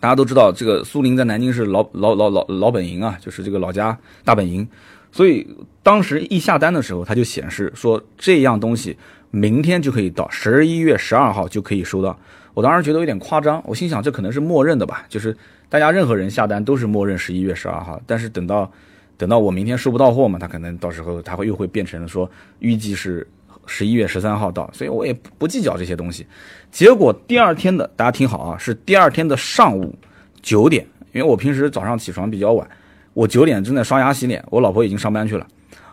大家都知道，这个苏宁在南京是老老老老老本营啊，就是这个老家大本营，所以当时一下单的时候，它就显示说这样东西。明天就可以到，十一月十二号就可以收到。我当时觉得有点夸张，我心想这可能是默认的吧，就是大家任何人下单都是默认十一月十二号。但是等到等到我明天收不到货嘛，他可能到时候他会又会变成说预计是十一月十三号到，所以我也不计较这些东西。结果第二天的大家听好啊，是第二天的上午九点，因为我平时早上起床比较晚，我九点正在刷牙洗脸，我老婆已经上班去了。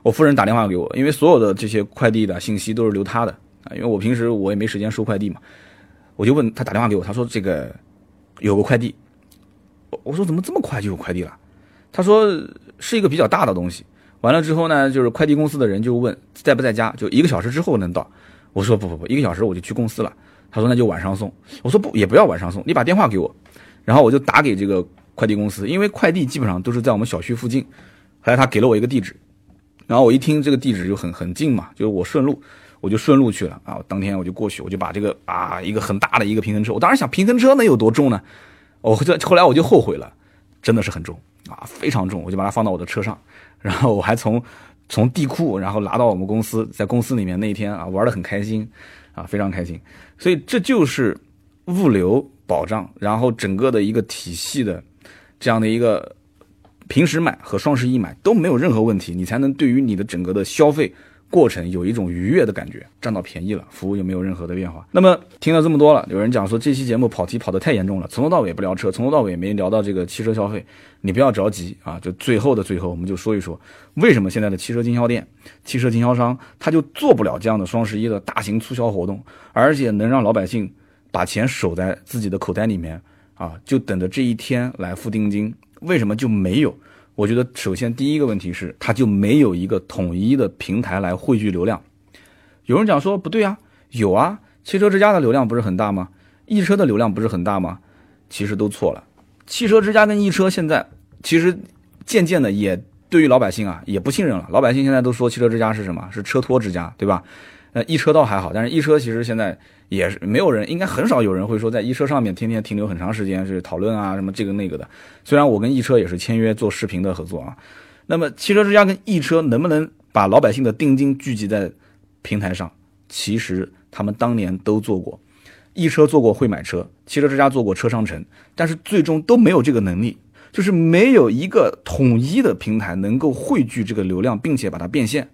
我夫人打电话给我，因为所有的这些快递的信息都是留她的啊，因为我平时我也没时间收快递嘛，我就问他打电话给我，他说这个有个快递，我说怎么这么快就有快递了？他说是一个比较大的东西。完了之后呢，就是快递公司的人就问在不在家，就一个小时之后能到。我说不不不，一个小时我就去公司了。他说那就晚上送。我说不也不要晚上送，你把电话给我，然后我就打给这个快递公司，因为快递基本上都是在我们小区附近。后来他给了我一个地址。然后我一听这个地址就很很近嘛，就是我顺路，我就顺路去了啊。当天我就过去，我就把这个啊一个很大的一个平衡车，我当时想平衡车能有多重呢？我这后来我就后悔了，真的是很重啊，非常重。我就把它放到我的车上，然后我还从从地库然后拿到我们公司，在公司里面那一天啊玩的很开心啊，非常开心。所以这就是物流保障，然后整个的一个体系的这样的一个。平时买和双十一买都没有任何问题，你才能对于你的整个的消费过程有一种愉悦的感觉，占到便宜了，服务又没有任何的变化。那么听了这么多了，有人讲说这期节目跑题跑得太严重了，从头到尾不聊车，从头到尾没聊到这个汽车消费。你不要着急啊，就最后的最后，我们就说一说为什么现在的汽车经销店、汽车经销商他就做不了这样的双十一的大型促销活动，而且能让老百姓把钱守在自己的口袋里面啊，就等着这一天来付定金。为什么就没有？我觉得首先第一个问题是，它就没有一个统一的平台来汇聚流量。有人讲说不对啊，有啊，汽车之家的流量不是很大吗？易车的流量不是很大吗？其实都错了。汽车之家跟易车现在其实渐渐的也对于老百姓啊也不信任了。老百姓现在都说汽车之家是什么？是车托之家，对吧？那，一车倒还好，但是一车其实现在也是没有人，应该很少有人会说在一车上面天天停留很长时间是讨论啊什么这个那个的。虽然我跟一车也是签约做视频的合作啊，那么汽车之家跟一车能不能把老百姓的定金聚集在平台上？其实他们当年都做过，一车做过会买车，汽车之家做过车商城，但是最终都没有这个能力，就是没有一个统一的平台能够汇聚这个流量，并且把它变现。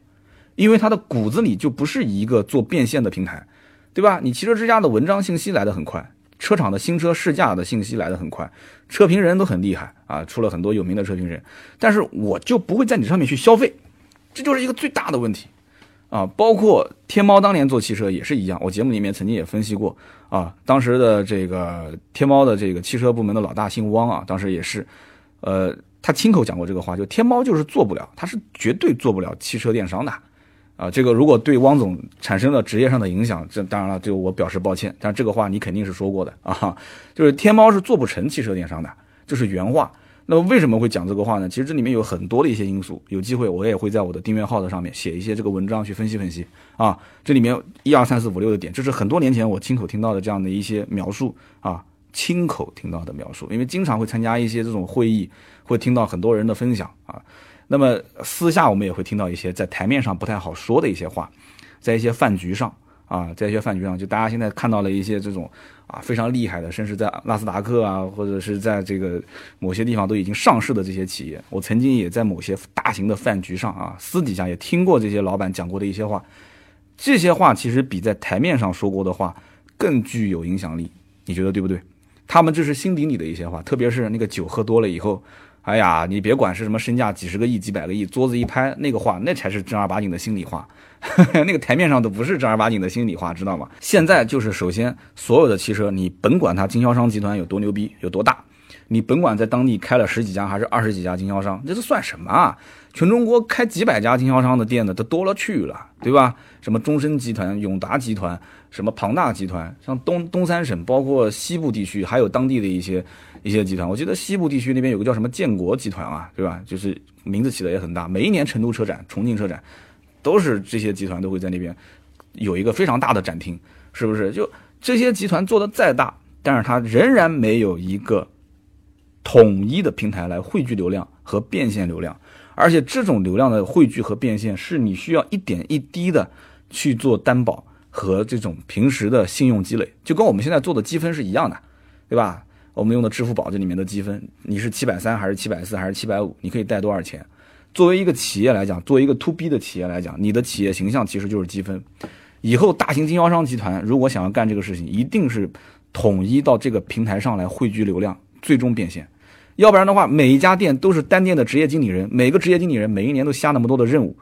因为它的骨子里就不是一个做变现的平台，对吧？你汽车之家的文章信息来得很快，车厂的新车试驾的信息来得很快，车评人都很厉害啊，出了很多有名的车评人，但是我就不会在你上面去消费，这就是一个最大的问题啊！包括天猫当年做汽车也是一样，我节目里面曾经也分析过啊，当时的这个天猫的这个汽车部门的老大姓汪啊，当时也是，呃，他亲口讲过这个话，就天猫就是做不了，他是绝对做不了汽车电商的。啊，这个如果对汪总产生了职业上的影响，这当然了，就我表示抱歉。但这个话你肯定是说过的啊，就是天猫是做不成汽车电商的，这是原话。那么为什么会讲这个话呢？其实这里面有很多的一些因素，有机会我也会在我的订阅号的上面写一些这个文章去分析分析啊。这里面一二三四五六的点，这是很多年前我亲口听到的这样的一些描述啊，亲口听到的描述，因为经常会参加一些这种会议，会听到很多人的分享啊。那么私下我们也会听到一些在台面上不太好说的一些话，在一些饭局上啊，在一些饭局上，就大家现在看到了一些这种啊非常厉害的，甚至在纳斯达克啊，或者是在这个某些地方都已经上市的这些企业，我曾经也在某些大型的饭局上啊，私底下也听过这些老板讲过的一些话，这些话其实比在台面上说过的话更具有影响力，你觉得对不对？他们这是心底里的一些话，特别是那个酒喝多了以后。哎呀，你别管是什么身价几十个亿、几百个亿，桌子一拍，那个话那才是正儿八经的心里话，那个台面上都不是正儿八经的心里话，知道吗？现在就是首先，所有的汽车，你甭管它经销商集团有多牛逼、有多大，你甭管在当地开了十几家还是二十几家经销商，这都算什么啊？全中国开几百家经销商的店的都多了去了，对吧？什么中升集团、永达集团，什么庞大集团，像东东三省，包括西部地区，还有当地的一些。一些集团，我记得西部地区那边有个叫什么建国集团啊，对吧？就是名字起的也很大。每一年成都车展、重庆车展，都是这些集团都会在那边有一个非常大的展厅，是不是？就这些集团做的再大，但是它仍然没有一个统一的平台来汇聚流量和变现流量。而且这种流量的汇聚和变现，是你需要一点一滴的去做担保和这种平时的信用积累，就跟我们现在做的积分是一样的，对吧？我们用的支付宝这里面的积分，你是七百三还是七百四还是七百五？你可以贷多少钱？作为一个企业来讲，作为一个 to B 的企业来讲，你的企业形象其实就是积分。以后大型经销商集团如果想要干这个事情，一定是统一到这个平台上来汇聚流量，最终变现。要不然的话，每一家店都是单店的职业经理人，每个职业经理人每一年都下那么多的任务，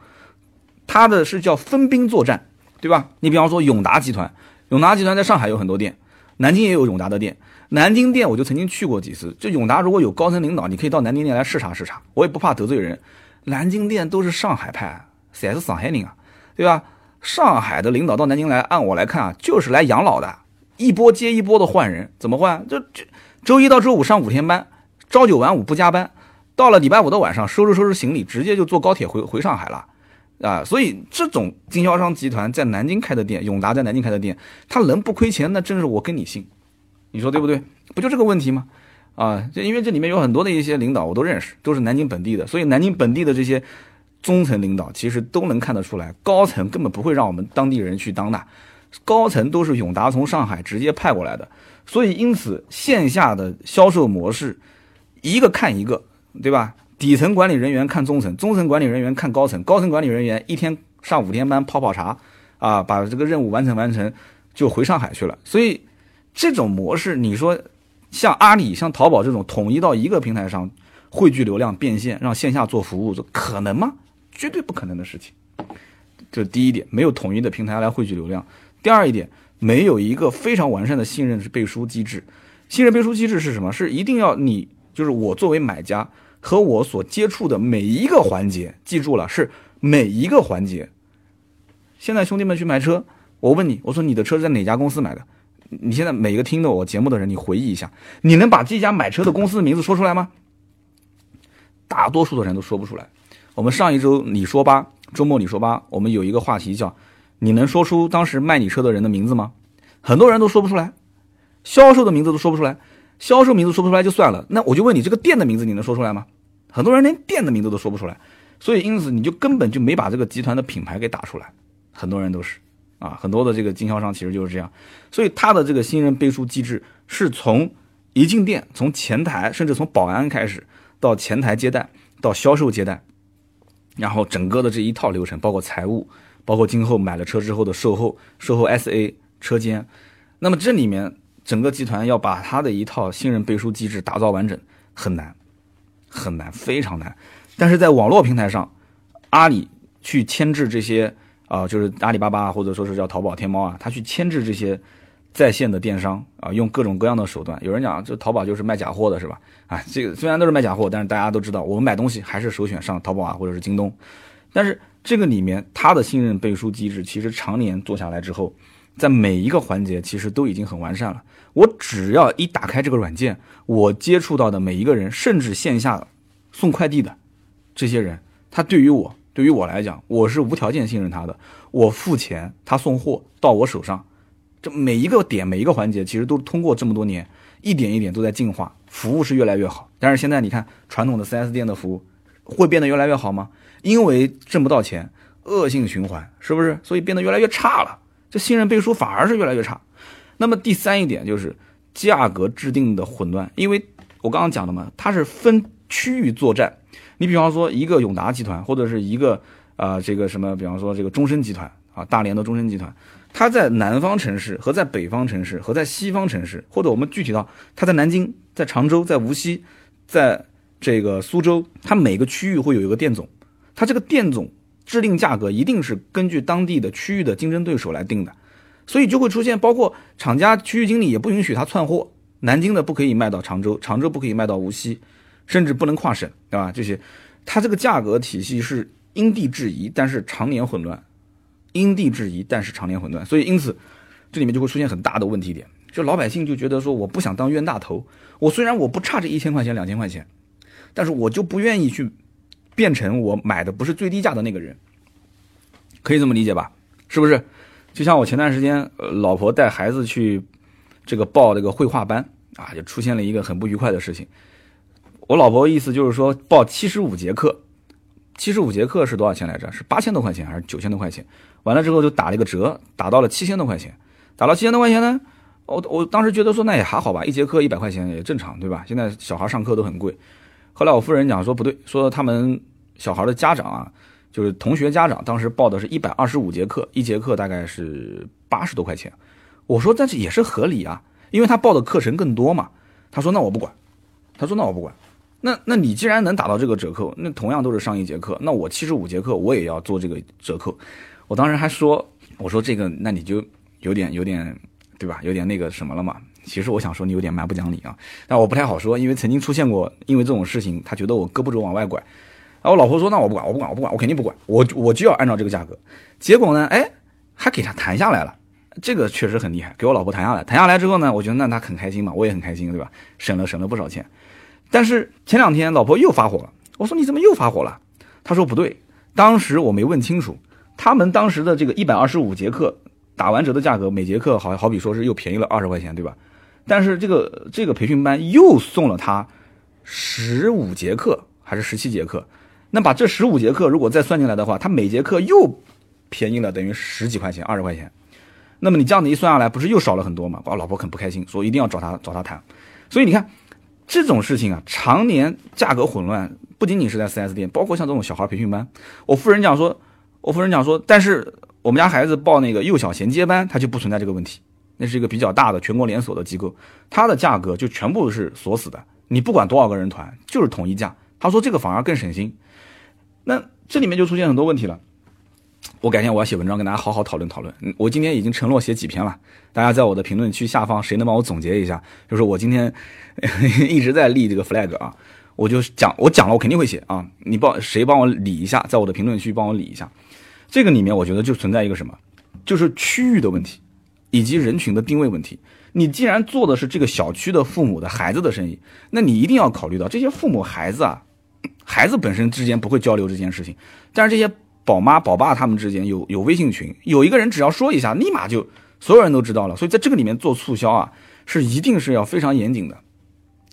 他的是叫分兵作战，对吧？你比方说永达集团，永达集团在上海有很多店，南京也有永达的店。南京店我就曾经去过几次，就永达如果有高层领导，你可以到南京店来视察视察，我也不怕得罪人。南京店都是上海派，谁是上海人啊？对吧？上海的领导到南京来，按我来看啊，就是来养老的，一波接一波的换人，怎么换？就就周一到周五上五天班，朝九晚五不加班，到了礼拜五的晚上收拾收拾行李，直接就坐高铁回回上海了，啊！所以这种经销商集团在南京开的店，永达在南京开的店，他能不亏钱？那真是我跟你姓。你说对不对？不就这个问题吗？啊，就因为这里面有很多的一些领导我都认识，都是南京本地的，所以南京本地的这些中层领导其实都能看得出来，高层根本不会让我们当地人去当的，高层都是永达从上海直接派过来的，所以因此线下的销售模式一个看一个，对吧？底层管理人员看中层，中层管理人员看高层，高层管理人员一天上五天班泡泡茶，啊，把这个任务完成完成就回上海去了，所以。这种模式，你说像阿里、像淘宝这种统一到一个平台上汇聚流量变现，让线下做服务，这可能吗？绝对不可能的事情。这第一点，没有统一的平台来汇聚流量。第二一点，没有一个非常完善的信任背书机制。信任背书机制是什么？是一定要你就是我作为买家和我所接触的每一个环节，记住了，是每一个环节。现在兄弟们去买车，我问你，我说你的车是在哪家公司买的？你现在每个听的我节目的人，你回忆一下，你能把这家买车的公司的名字说出来吗？大多数的人都说不出来。我们上一周你说吧，周末你说吧，我们有一个话题叫“你能说出当时卖你车的人的名字吗？”很多人都说不出来，销售的名字都说不出来，销售名字说不出来就算了，那我就问你，这个店的名字你能说出来吗？很多人连店的名字都说不出来，所以因此你就根本就没把这个集团的品牌给打出来。很多人都是啊，很多的这个经销商其实就是这样，所以他的这个信任背书机制是从一进店，从前台甚至从保安开始，到前台接待，到销售接待，然后整个的这一套流程，包括财务，包括今后买了车之后的售后、售后 SA、车间，那么这里面整个集团要把他的一套信任背书机制打造完整，很难。很难，非常难。但是在网络平台上，阿里去牵制这些啊，就是阿里巴巴或者说是叫淘宝、天猫啊，他去牵制这些在线的电商啊，用各种各样的手段。有人讲，这淘宝就是卖假货的，是吧？啊，这个虽然都是卖假货，但是大家都知道，我们买东西还是首选上淘宝啊，或者是京东。但是这个里面，它的信任背书机制其实常年做下来之后，在每一个环节其实都已经很完善了。我只要一打开这个软件，我接触到的每一个人，甚至线下送快递的这些人，他对于我，对于我来讲，我是无条件信任他的。我付钱，他送货到我手上，这每一个点、每一个环节，其实都通过这么多年，一点一点都在进化，服务是越来越好。但是现在你看，传统的 4S 店的服务会变得越来越好吗？因为挣不到钱，恶性循环，是不是？所以变得越来越差了。这信任背书反而是越来越差。那么第三一点就是价格制定的混乱，因为我刚刚讲的嘛，它是分区域作战。你比方说一个永达集团，或者是一个啊这个什么，比方说这个中升集团啊，大连的中升集团，它在南方城市和在北方城市和在西方城市，或者我们具体到它在南京、在常州、在无锡、在这个苏州，它每个区域会有一个店总，它这个店总制定价格一定是根据当地的区域的竞争对手来定的。所以就会出现，包括厂家区域经理也不允许他窜货，南京的不可以卖到常州，常州不可以卖到无锡，甚至不能跨省，对吧？这些，它这个价格体系是因地制宜，但是常年混乱，因地制宜，但是常年混乱。所以因此，这里面就会出现很大的问题点，就老百姓就觉得说，我不想当冤大头，我虽然我不差这一千块钱两千块钱，但是我就不愿意去变成我买的不是最低价的那个人，可以这么理解吧？是不是？就像我前段时间，呃，老婆带孩子去这个报这个绘画班啊，就出现了一个很不愉快的事情。我老婆意思就是说，报七十五节课，七十五节课是多少钱来着？是八千多块钱还是九千多块钱？完了之后就打了一个折，打到了七千多块钱。打到七千多块钱呢，我我当时觉得说那也还好吧，一节课一百块钱也正常，对吧？现在小孩上课都很贵。后来我夫人讲说不对，说他们小孩的家长啊。就是同学家长当时报的是一百二十五节课，一节课大概是八十多块钱。我说，但是也是合理啊，因为他报的课程更多嘛。他说那我不管，他说那我不管。那那你既然能打到这个折扣，那同样都是上一节课，那我七十五节课我也要做这个折扣。我当时还说，我说这个那你就有点有点对吧？有点那个什么了嘛。其实我想说你有点蛮不讲理啊，但我不太好说，因为曾经出现过，因为这种事情，他觉得我胳膊肘往外拐。然后我老婆说：“那我不管，我不管，我不管，我肯定不管，我我就要按照这个价格。”结果呢，哎，还给他谈下来了，这个确实很厉害，给我老婆谈下来。谈下来之后呢，我觉得那他很开心嘛，我也很开心，对吧？省了省了不少钱。但是前两天老婆又发火了，我说：“你怎么又发火了？”他说：“不对，当时我没问清楚，他们当时的这个一百二十五节课打完折的价格，每节课好好比说是又便宜了二十块钱，对吧？但是这个这个培训班又送了他十五节课还是十七节课？”那把这十五节课如果再算进来的话，他每节课又便宜了，等于十几块钱、二十块钱。那么你这样子一算下来，不是又少了很多吗？我老婆很不开心，说一定要找他找他谈。所以你看这种事情啊，常年价格混乱，不仅仅是在 4S 店，包括像这种小孩培训班。我夫人讲说，我夫人讲说，但是我们家孩子报那个幼小衔接班，他就不存在这个问题。那是一个比较大的全国连锁的机构，它的价格就全部是锁死的，你不管多少个人团，就是统一价。他说这个反而更省心。那这里面就出现很多问题了，我改天我要写文章跟大家好好讨论讨论。我今天已经承诺写几篇了，大家在我的评论区下方谁能帮我总结一下？就是我今天 一直在立这个 flag 啊，我就讲我讲了，我肯定会写啊。你帮谁帮我理一下，在我的评论区帮我理一下。这个里面我觉得就存在一个什么，就是区域的问题，以及人群的定位问题。你既然做的是这个小区的父母的孩子的生意，那你一定要考虑到这些父母孩子啊。孩子本身之间不会交流这件事情，但是这些宝妈宝爸他们之间有有微信群，有一个人只要说一下，立马就所有人都知道了。所以在这个里面做促销啊，是一定是要非常严谨的。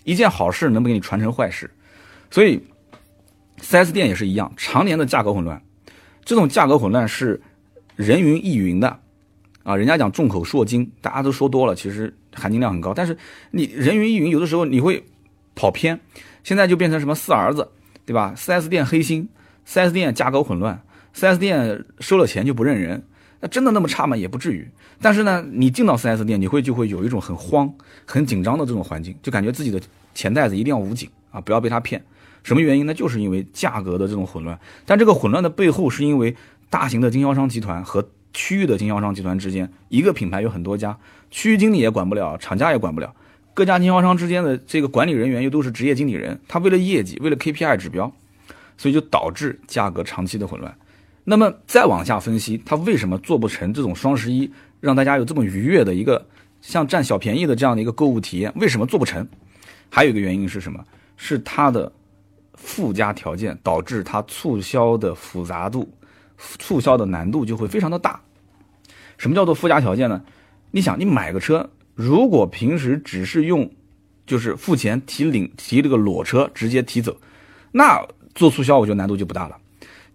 一件好事能不给你传成坏事？所以四 S 店也是一样，常年的价格混乱，这种价格混乱是人云亦云的啊。人家讲众口铄金，大家都说多了，其实含金量很高。但是你人云亦云，有的时候你会跑偏。现在就变成什么四儿子，对吧？4S 店黑心，4S 店价格混乱，4S 店收了钱就不认人。那真的那么差吗？也不至于。但是呢，你进到 4S 店，你会就会有一种很慌、很紧张的这种环境，就感觉自己的钱袋子一定要捂紧啊，不要被他骗。什么原因呢？就是因为价格的这种混乱。但这个混乱的背后，是因为大型的经销商集团和区域的经销商集团之间，一个品牌有很多家，区域经理也管不了，厂家也管不了。各家经销商之间的这个管理人员又都是职业经理人，他为了业绩，为了 KPI 指标，所以就导致价格长期的混乱。那么再往下分析，他为什么做不成这种双十一，让大家有这么愉悦的一个像占小便宜的这样的一个购物体验？为什么做不成？还有一个原因是什么？是它的附加条件导致它促销的复杂度、促销的难度就会非常的大。什么叫做附加条件呢？你想，你买个车。如果平时只是用，就是付钱提领提这个裸车直接提走，那做促销我觉得难度就不大了。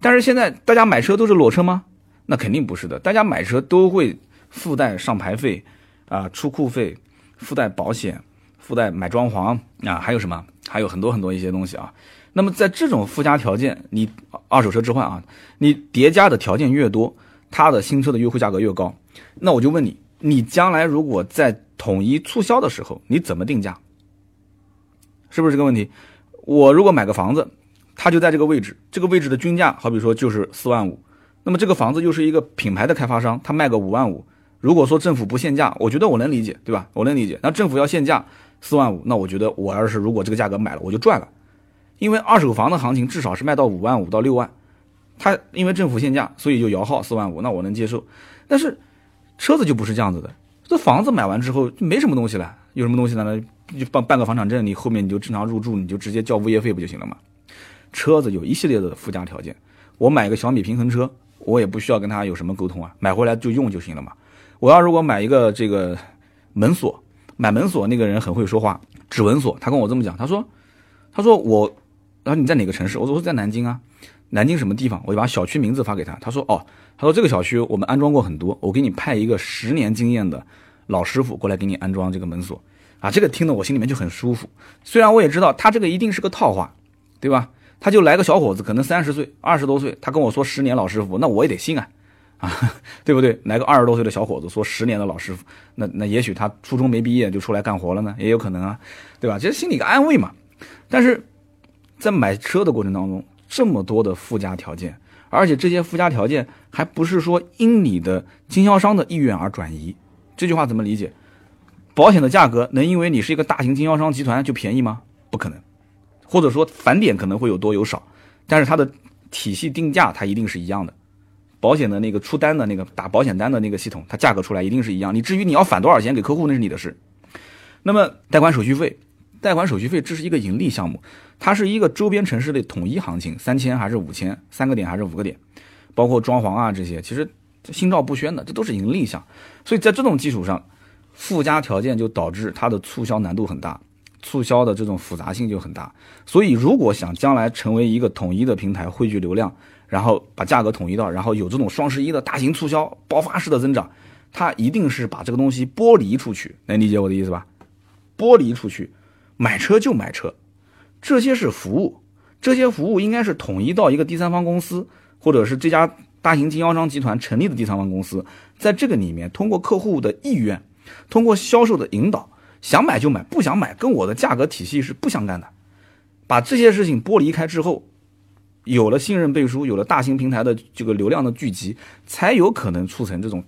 但是现在大家买车都是裸车吗？那肯定不是的，大家买车都会附带上牌费啊、出库费、附带保险、附带买装潢啊，还有什么？还有很多很多一些东西啊。那么在这种附加条件，你二手车置换啊，你叠加的条件越多，它的新车的优惠价格越高。那我就问你，你将来如果在统一促销的时候，你怎么定价？是不是这个问题？我如果买个房子，它就在这个位置，这个位置的均价，好比说就是四万五，那么这个房子又是一个品牌的开发商，他卖个五万五。如果说政府不限价，我觉得我能理解，对吧？我能理解。那政府要限价四万五，那我觉得我要是如果这个价格买了，我就赚了，因为二手房的行情至少是卖到五万五到六万，它因为政府限价，所以就摇号四万五，那我能接受。但是车子就不是这样子的。这房子买完之后就没什么东西了，有什么东西呢？就办办个房产证，你后面你就正常入住，你就直接交物业费不就行了吗？车子有一系列的附加条件，我买个小米平衡车，我也不需要跟他有什么沟通啊，买回来就用就行了嘛。我要如果买一个这个门锁，买门锁那个人很会说话，指纹锁，他跟我这么讲，他说，他说我，然后你在哪个城市？我说我在南京啊，南京什么地方？我就把小区名字发给他，他说哦，他说这个小区我们安装过很多，我给你派一个十年经验的。老师傅过来给你安装这个门锁，啊，这个听得我心里面就很舒服。虽然我也知道他这个一定是个套话，对吧？他就来个小伙子，可能三十岁、二十多岁，他跟我说十年老师傅，那我也得信啊，啊，对不对？来个二十多岁的小伙子说十年的老师傅，那那也许他初中没毕业就出来干活了呢，也有可能啊，对吧？其实心里个安慰嘛。但是在买车的过程当中，这么多的附加条件，而且这些附加条件还不是说因你的经销商的意愿而转移。这句话怎么理解？保险的价格能因为你是一个大型经销商集团就便宜吗？不可能，或者说返点可能会有多有少，但是它的体系定价它一定是一样的。保险的那个出单的那个打保险单的那个系统，它价格出来一定是一样。你至于你要返多少钱给客户，那是你的事。那么贷款手续费，贷款手续费这是一个盈利项目，它是一个周边城市的统一行情，三千还是五千，三个点还是五个点，包括装潢啊这些，其实。心照不宣的，这都是盈利项，所以在这种基础上，附加条件就导致它的促销难度很大，促销的这种复杂性就很大。所以，如果想将来成为一个统一的平台，汇聚流量，然后把价格统一到，然后有这种双十一的大型促销爆发式的增长，它一定是把这个东西剥离出去，能理解我的意思吧？剥离出去，买车就买车，这些是服务，这些服务应该是统一到一个第三方公司，或者是这家。大型经销商集团成立的第三方公司，在这个里面，通过客户的意愿，通过销售的引导，想买就买，不想买跟我的价格体系是不相干的。把这些事情剥离开之后，有了信任背书，有了大型平台的这个流量的聚集，才有可能促成这种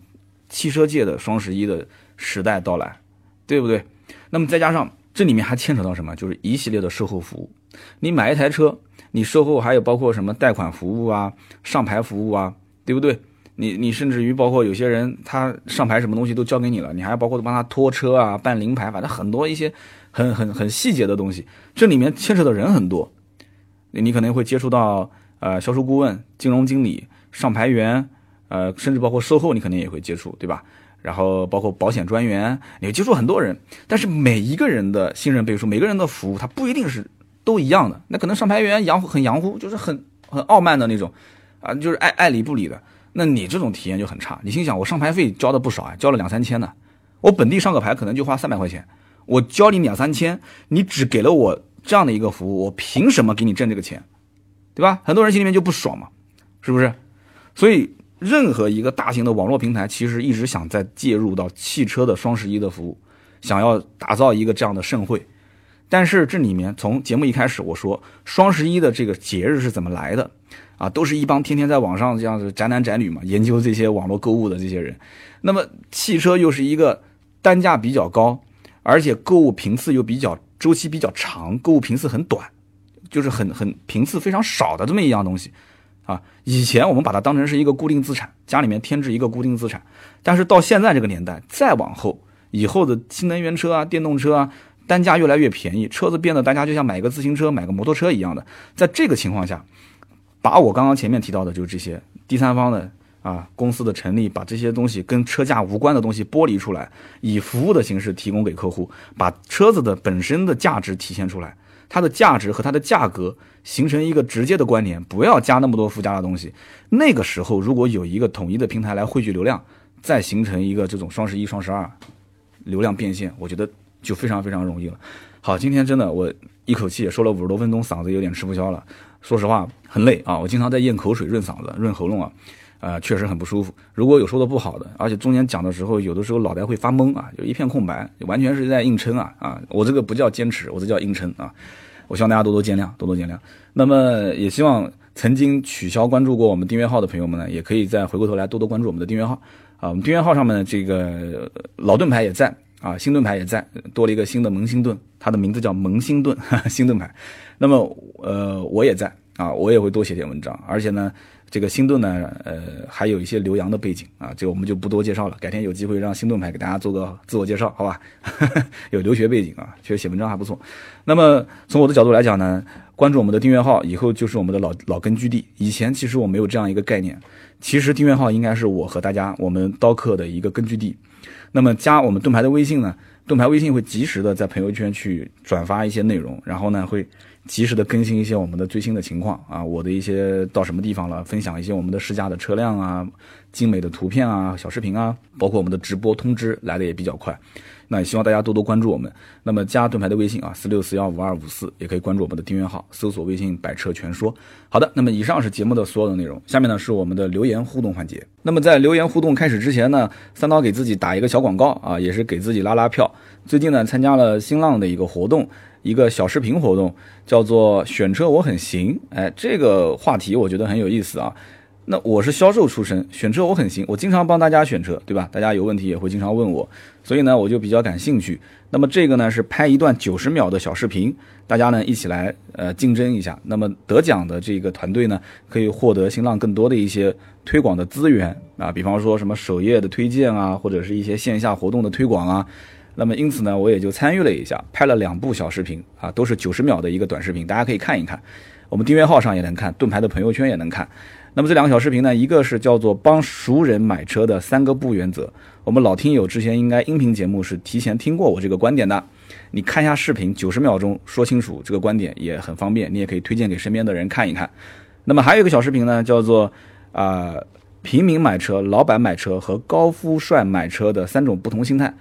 汽车界的双十一的时代到来，对不对？那么再加上这里面还牵扯到什么？就是一系列的售后服务。你买一台车，你售后还有包括什么贷款服务啊、上牌服务啊。对不对？你你甚至于包括有些人，他上牌什么东西都交给你了，你还要包括帮他拖车啊、办临牌，反正很多一些很很很细节的东西，这里面牵扯的人很多。你可能会接触到呃销售顾问、金融经理、上牌员，呃，甚至包括售后，你肯定也会接触，对吧？然后包括保险专员，你接触很多人。但是每一个人的信任背书，每个人的服务，他不一定是都一样的。那可能上牌员洋很洋乎，就是很很傲慢的那种，啊，就是爱爱理不理的。那你这种体验就很差。你心想，我上牌费交的不少啊，交了两三千呢。我本地上个牌可能就花三百块钱，我交你两三千，你只给了我这样的一个服务，我凭什么给你挣这个钱？对吧？很多人心里面就不爽嘛，是不是？所以，任何一个大型的网络平台，其实一直想在介入到汽车的双十一的服务，想要打造一个这样的盛会。但是这里面，从节目一开始我说，双十一的这个节日是怎么来的？啊，都是一帮天天在网上这样子宅男宅女嘛，研究这些网络购物的这些人。那么，汽车又是一个单价比较高，而且购物频次又比较周期比较长，购物频次很短。就是很很频次非常少的这么一样东西，啊，以前我们把它当成是一个固定资产，家里面添置一个固定资产，但是到现在这个年代，再往后，以后的新能源车啊、电动车啊，单价越来越便宜，车子变得大家就像买个自行车、买个摩托车一样的，在这个情况下，把我刚刚前面提到的就是这些第三方的啊公司的成立，把这些东西跟车价无关的东西剥离出来，以服务的形式提供给客户，把车子的本身的价值体现出来。它的价值和它的价格形成一个直接的关联，不要加那么多附加的东西。那个时候，如果有一个统一的平台来汇聚流量，再形成一个这种双十一、双十二流量变现，我觉得就非常非常容易了。好，今天真的我一口气也说了五十多分钟，嗓子有点吃不消了。说实话，很累啊，我经常在咽口水润嗓子、润喉咙啊。呃，确实很不舒服。如果有说的不好的，而且中间讲的时候，有的时候脑袋会发懵啊，就一片空白，完全是在硬撑啊啊！我这个不叫坚持，我这叫硬撑啊！我希望大家多多见谅，多多见谅。那么也希望曾经取消关注过我们订阅号的朋友们呢，也可以再回过头来多多关注我们的订阅号啊。我们订阅号上面的这个老盾牌也在啊，新盾牌也在，多了一个新的萌新盾，它的名字叫萌新盾新盾牌。那么呃，我也在啊，我也会多写点文章，而且呢。这个星盾呢，呃，还有一些留洋的背景啊，这个我们就不多介绍了。改天有机会让星盾牌给大家做个自我介绍，好吧？有留学背景啊，确实写文章还不错。那么从我的角度来讲呢，关注我们的订阅号以后就是我们的老老根据地。以前其实我没有这样一个概念，其实订阅号应该是我和大家我们刀客的一个根据地。那么加我们盾牌的微信呢，盾牌微信会及时的在朋友圈去转发一些内容，然后呢会。及时的更新一些我们的最新的情况啊，我的一些到什么地方了，分享一些我们的试驾的车辆啊，精美的图片啊，小视频啊，包括我们的直播通知来的也比较快。那也希望大家多多关注我们。那么加盾牌的微信啊，四六四幺五二五四，也可以关注我们的订阅号，搜索微信“百车全说”。好的，那么以上是节目的所有的内容，下面呢是我们的留言互动环节。那么在留言互动开始之前呢，三刀给自己打一个小广告啊，也是给自己拉拉票。最近呢参加了新浪的一个活动。一个小视频活动叫做“选车我很行”，哎，这个话题我觉得很有意思啊。那我是销售出身，选车我很行，我经常帮大家选车，对吧？大家有问题也会经常问我，所以呢，我就比较感兴趣。那么这个呢是拍一段九十秒的小视频，大家呢一起来呃竞争一下。那么得奖的这个团队呢，可以获得新浪更多的一些推广的资源啊，比方说什么首页的推荐啊，或者是一些线下活动的推广啊。那么因此呢，我也就参与了一下，拍了两部小视频啊，都是九十秒的一个短视频，大家可以看一看。我们订阅号上也能看，盾牌的朋友圈也能看。那么这两个小视频呢，一个是叫做帮熟人买车的三个不原则。我们老听友之前应该音频节目是提前听过我这个观点的，你看一下视频，九十秒钟说清楚这个观点也很方便，你也可以推荐给身边的人看一看。那么还有一个小视频呢，叫做啊平民买车、老板买车和高富帅买车的三种不同心态。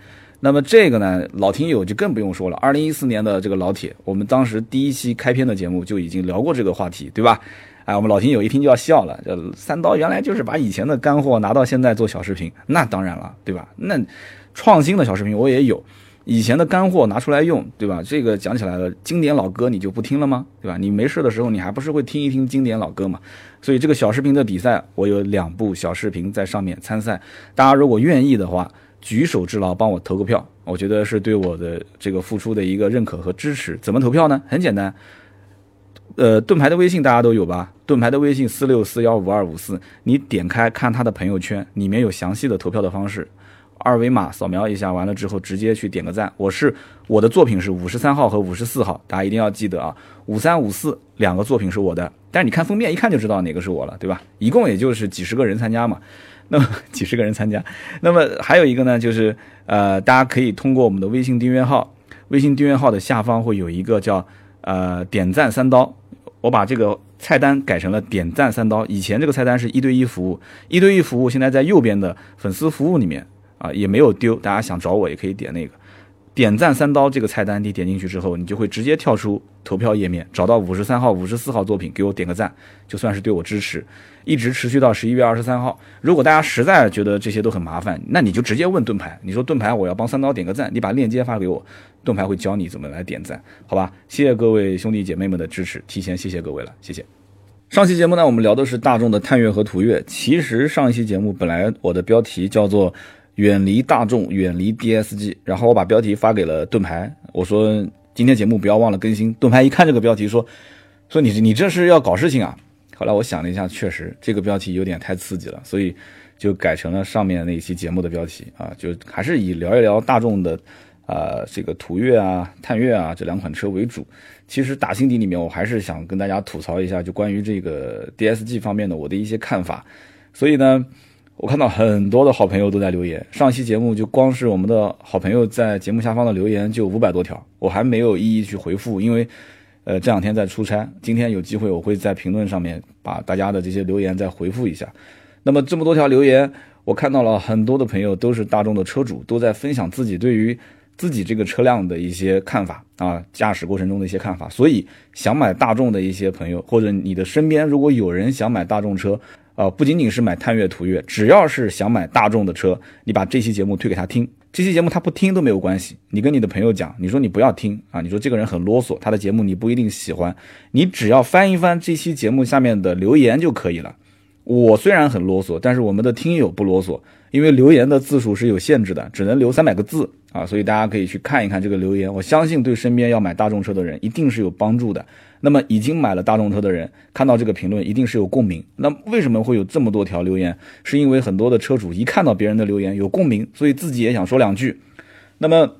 那么这个呢，老听友就更不用说了。二零一四年的这个老铁，我们当时第一期开篇的节目就已经聊过这个话题，对吧？哎，我们老听友一听就要笑了。这三刀原来就是把以前的干货拿到现在做小视频，那当然了，对吧？那创新的小视频我也有，以前的干货拿出来用，对吧？这个讲起来了，经典老歌你就不听了吗？对吧？你没事的时候你还不是会听一听经典老歌嘛？所以这个小视频的比赛，我有两部小视频在上面参赛，大家如果愿意的话。举手之劳，帮我投个票，我觉得是对我的这个付出的一个认可和支持。怎么投票呢？很简单，呃，盾牌的微信大家都有吧？盾牌的微信四六四幺五二五四，你点开看他的朋友圈，里面有详细的投票的方式。二维码扫描一下，完了之后直接去点个赞。我是我的作品是五十三号和五十四号，大家一定要记得啊，五三五四两个作品是我的，但是你看封面一看就知道哪个是我了，对吧？一共也就是几十个人参加嘛，那么 几十个人参加，那么还有一个呢，就是呃，大家可以通过我们的微信订阅号，微信订阅号的下方会有一个叫呃点赞三刀，我把这个。菜单改成了点赞三刀，以前这个菜单是一对一服务，一对一服务现在在右边的粉丝服务里面啊也没有丢，大家想找我也可以点那个点赞三刀这个菜单，你点进去之后，你就会直接跳出投票页面，找到五十三号、五十四号作品，给我点个赞，就算是对我支持，一直持续到十一月二十三号。如果大家实在觉得这些都很麻烦，那你就直接问盾牌，你说盾牌我要帮三刀点个赞，你把链接发给我，盾牌会教你怎么来点赞，好吧？谢谢各位兄弟姐妹们的支持，提前谢谢各位了，谢谢。上期节目呢，我们聊的是大众的探岳和途岳。其实上一期节目本来我的标题叫做“远离大众，远离 DSG”，然后我把标题发给了盾牌，我说今天节目不要忘了更新。盾牌一看这个标题，说说你你这是要搞事情啊？后来我想了一下，确实这个标题有点太刺激了，所以就改成了上面那一期节目的标题啊，就还是以聊一聊大众的。啊，这个途岳啊、探岳啊这两款车为主。其实打心底里面，我还是想跟大家吐槽一下，就关于这个 DSG 方面的我的一些看法。所以呢，我看到很多的好朋友都在留言。上期节目就光是我们的好朋友在节目下方的留言就五百多条，我还没有一一去回复，因为呃这两天在出差。今天有机会，我会在评论上面把大家的这些留言再回复一下。那么这么多条留言，我看到了很多的朋友都是大众的车主，都在分享自己对于。自己这个车辆的一些看法啊，驾驶过程中的一些看法，所以想买大众的一些朋友，或者你的身边如果有人想买大众车，啊，不仅仅是买探岳、途岳，只要是想买大众的车，你把这期节目推给他听，这期节目他不听都没有关系，你跟你的朋友讲，你说你不要听啊，你说这个人很啰嗦，他的节目你不一定喜欢，你只要翻一翻这期节目下面的留言就可以了。我虽然很啰嗦，但是我们的听友不啰嗦，因为留言的字数是有限制的，只能留三百个字啊，所以大家可以去看一看这个留言。我相信对身边要买大众车的人一定是有帮助的。那么已经买了大众车的人看到这个评论一定是有共鸣。那为什么会有这么多条留言？是因为很多的车主一看到别人的留言有共鸣，所以自己也想说两句。那么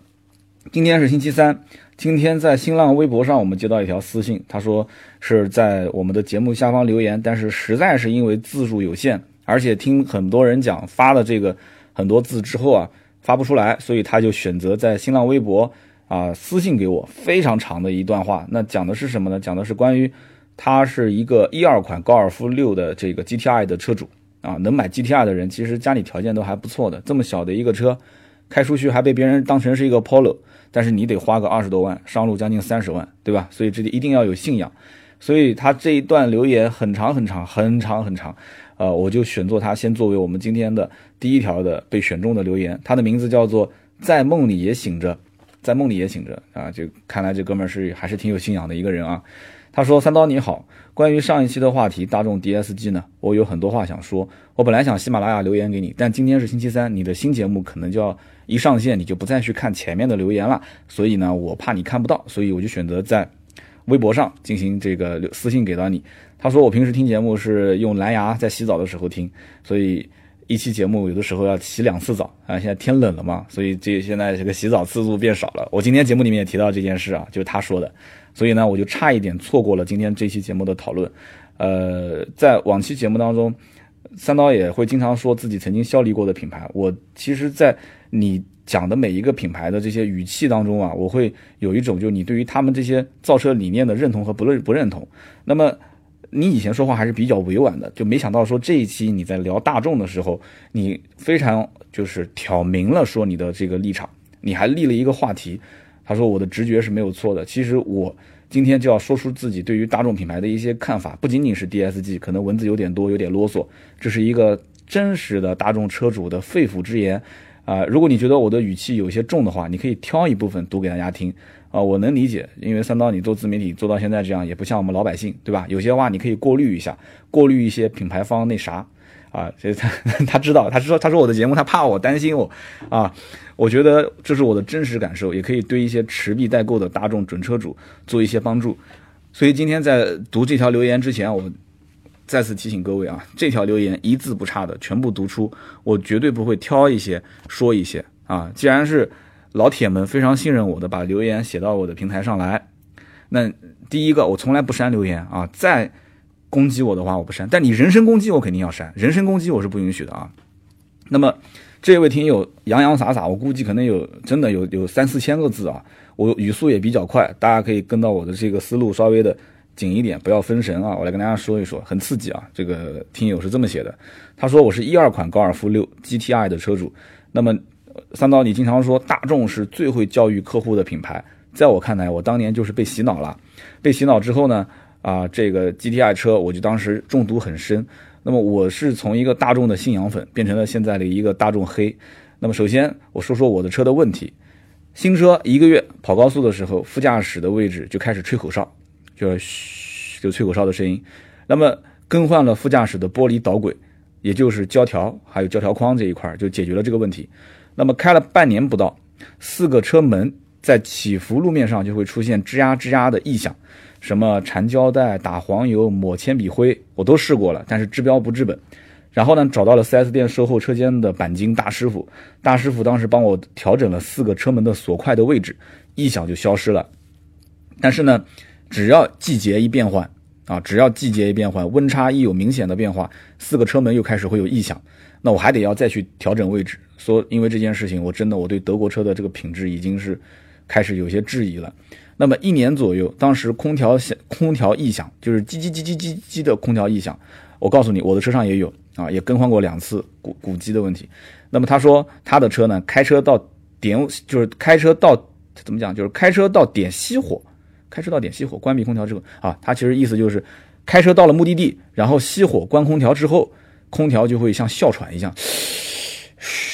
今天是星期三。今天在新浪微博上，我们接到一条私信，他说是在我们的节目下方留言，但是实在是因为字数有限，而且听很多人讲发了这个很多字之后啊发不出来，所以他就选择在新浪微博啊私信给我非常长的一段话。那讲的是什么呢？讲的是关于他是一个一二款高尔夫六的这个 GTI 的车主啊，能买 GTI 的人其实家里条件都还不错的，这么小的一个车开出去还被别人当成是一个 Polo。但是你得花个二十多万，上路将近三十万，对吧？所以这里一定要有信仰。所以他这一段留言很长很长很长很长，呃，我就选做他先作为我们今天的第一条的被选中的留言。他的名字叫做在梦里也醒着，在梦里也醒着啊！就看来这哥们儿是还是挺有信仰的一个人啊。他说：“三刀你好，关于上一期的话题大众 DSG 呢，我有很多话想说。我本来想喜马拉雅留言给你，但今天是星期三，你的新节目可能就要。”一上线你就不再去看前面的留言了，所以呢，我怕你看不到，所以我就选择在微博上进行这个私信给到你。他说我平时听节目是用蓝牙在洗澡的时候听，所以一期节目有的时候要洗两次澡啊。现在天冷了嘛，所以这现在这个洗澡次数变少了。我今天节目里面也提到这件事啊，就是他说的，所以呢，我就差一点错过了今天这期节目的讨论。呃，在往期节目当中，三刀也会经常说自己曾经效力过的品牌，我其实，在你讲的每一个品牌的这些语气当中啊，我会有一种就是你对于他们这些造车理念的认同和不认不认同。那么你以前说话还是比较委婉的，就没想到说这一期你在聊大众的时候，你非常就是挑明了说你的这个立场，你还立了一个话题。他说我的直觉是没有错的。其实我今天就要说出自己对于大众品牌的一些看法，不仅仅是 DSG，可能文字有点多，有点啰嗦，这是一个真实的大众车主的肺腑之言。啊，如果你觉得我的语气有些重的话，你可以挑一部分读给大家听啊，我能理解，因为三刀你做自媒体做到现在这样，也不像我们老百姓，对吧？有些话你可以过滤一下，过滤一些品牌方那啥啊，所以他他知道，他说他说我的节目他怕我担心我啊，我觉得这是我的真实感受，也可以对一些持币代购的大众准车主做一些帮助。所以今天在读这条留言之前，我再次提醒各位啊，这条留言一字不差的全部读出，我绝对不会挑一些说一些啊。既然是老铁们非常信任我的，把留言写到我的平台上来，那第一个我从来不删留言啊，再攻击我的话我不删，但你人身攻击我肯定要删，人身攻击我是不允许的啊。那么这位听友洋洋洒洒，我估计可能有真的有有三四千个字啊，我语速也比较快，大家可以跟到我的这个思路稍微的。紧一点，不要分神啊！我来跟大家说一说，很刺激啊！这个听友是这么写的，他说我是一二款高尔夫六 GTI 的车主。那么三刀，你经常说大众是最会教育客户的品牌，在我看来，我当年就是被洗脑了。被洗脑之后呢，啊，这个 GTI 车我就当时中毒很深。那么我是从一个大众的信仰粉变成了现在的一个大众黑。那么首先我说说我的车的问题，新车一个月跑高速的时候，副驾驶的位置就开始吹口哨。就嘘，就吹口哨的声音。那么更换了副驾驶的玻璃导轨，也就是胶条，还有胶条框这一块，就解决了这个问题。那么开了半年不到，四个车门在起伏路面上就会出现吱呀吱呀的异响，什么缠胶带、打黄油、抹铅笔灰，我都试过了，但是治标不治本。然后呢，找到了 4S 店售后车间的钣金大师傅，大师傅当时帮我调整了四个车门的锁块的位置，异响就消失了。但是呢。只要季节一变换啊，只要季节一变换，温差一有明显的变化，四个车门又开始会有异响，那我还得要再去调整位置。说因为这件事情，我真的我对德国车的这个品质已经是开始有些质疑了。那么一年左右，当时空调响，空调异响就是叽叽叽叽叽叽的空调异响，我告诉你，我的车上也有啊，也更换过两次鼓鼓机的问题。那么他说他的车呢，开车到点就是开车到怎么讲，就是开车到点熄火。开车到点熄火，关闭空调之后啊，他其实意思就是，开车到了目的地，然后熄火关空调之后，空调就会像哮喘一样，嘘，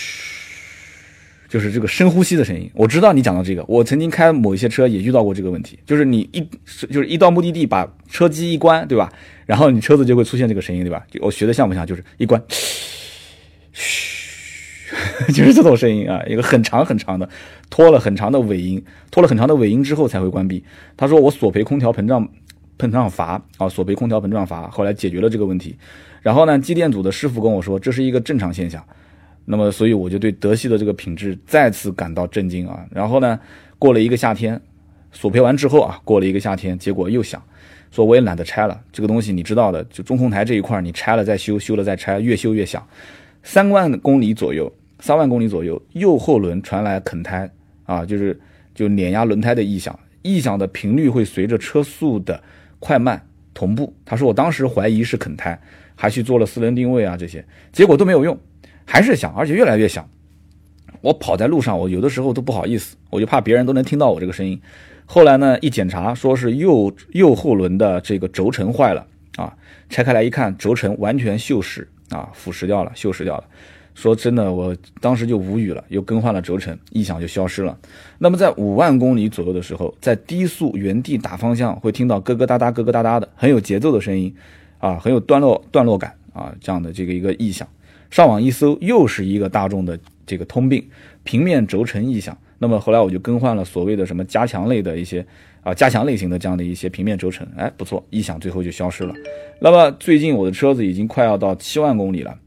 就是这个深呼吸的声音。我知道你讲到这个，我曾经开某一些车也遇到过这个问题，就是你一就是一到目的地把车机一关，对吧？然后你车子就会出现这个声音，对吧？我学的像不像？就是一关，嘘。就是这种声音啊，一个很长很长的，拖了很长的尾音，拖了很长的尾音之后才会关闭。他说我索赔空调膨胀，膨胀阀啊，索赔空调膨胀阀，后来解决了这个问题。然后呢，机电组的师傅跟我说这是一个正常现象。那么，所以我就对德系的这个品质再次感到震惊啊。然后呢，过了一个夏天，索赔完之后啊，过了一个夏天，结果又响，说我也懒得拆了，这个东西你知道的，就中控台这一块你拆了再修，修了再拆，越修越响。三万公里左右。三万公里左右，右后轮传来啃胎啊，就是就碾压轮胎的异响，异响的频率会随着车速的快慢同步。他说我当时怀疑是啃胎，还去做了四轮定位啊这些，结果都没有用，还是响，而且越来越响。我跑在路上，我有的时候都不好意思，我就怕别人都能听到我这个声音。后来呢，一检查说是右右后轮的这个轴承坏了啊，拆开来一看，轴承完全锈蚀啊，腐蚀掉了，锈蚀掉了。说真的，我当时就无语了，又更换了轴承，异响就消失了。那么在五万公里左右的时候，在低速原地打方向，会听到咯咯哒哒、咯咯哒哒的，很有节奏的声音，啊，很有段落段落感啊，这样的这个一个异响。上网一搜，又是一个大众的这个通病，平面轴承异响。那么后来我就更换了所谓的什么加强类的一些啊加强类型的这样的一些平面轴承，哎，不错，异响最后就消失了。那么最近我的车子已经快要到七万公里了。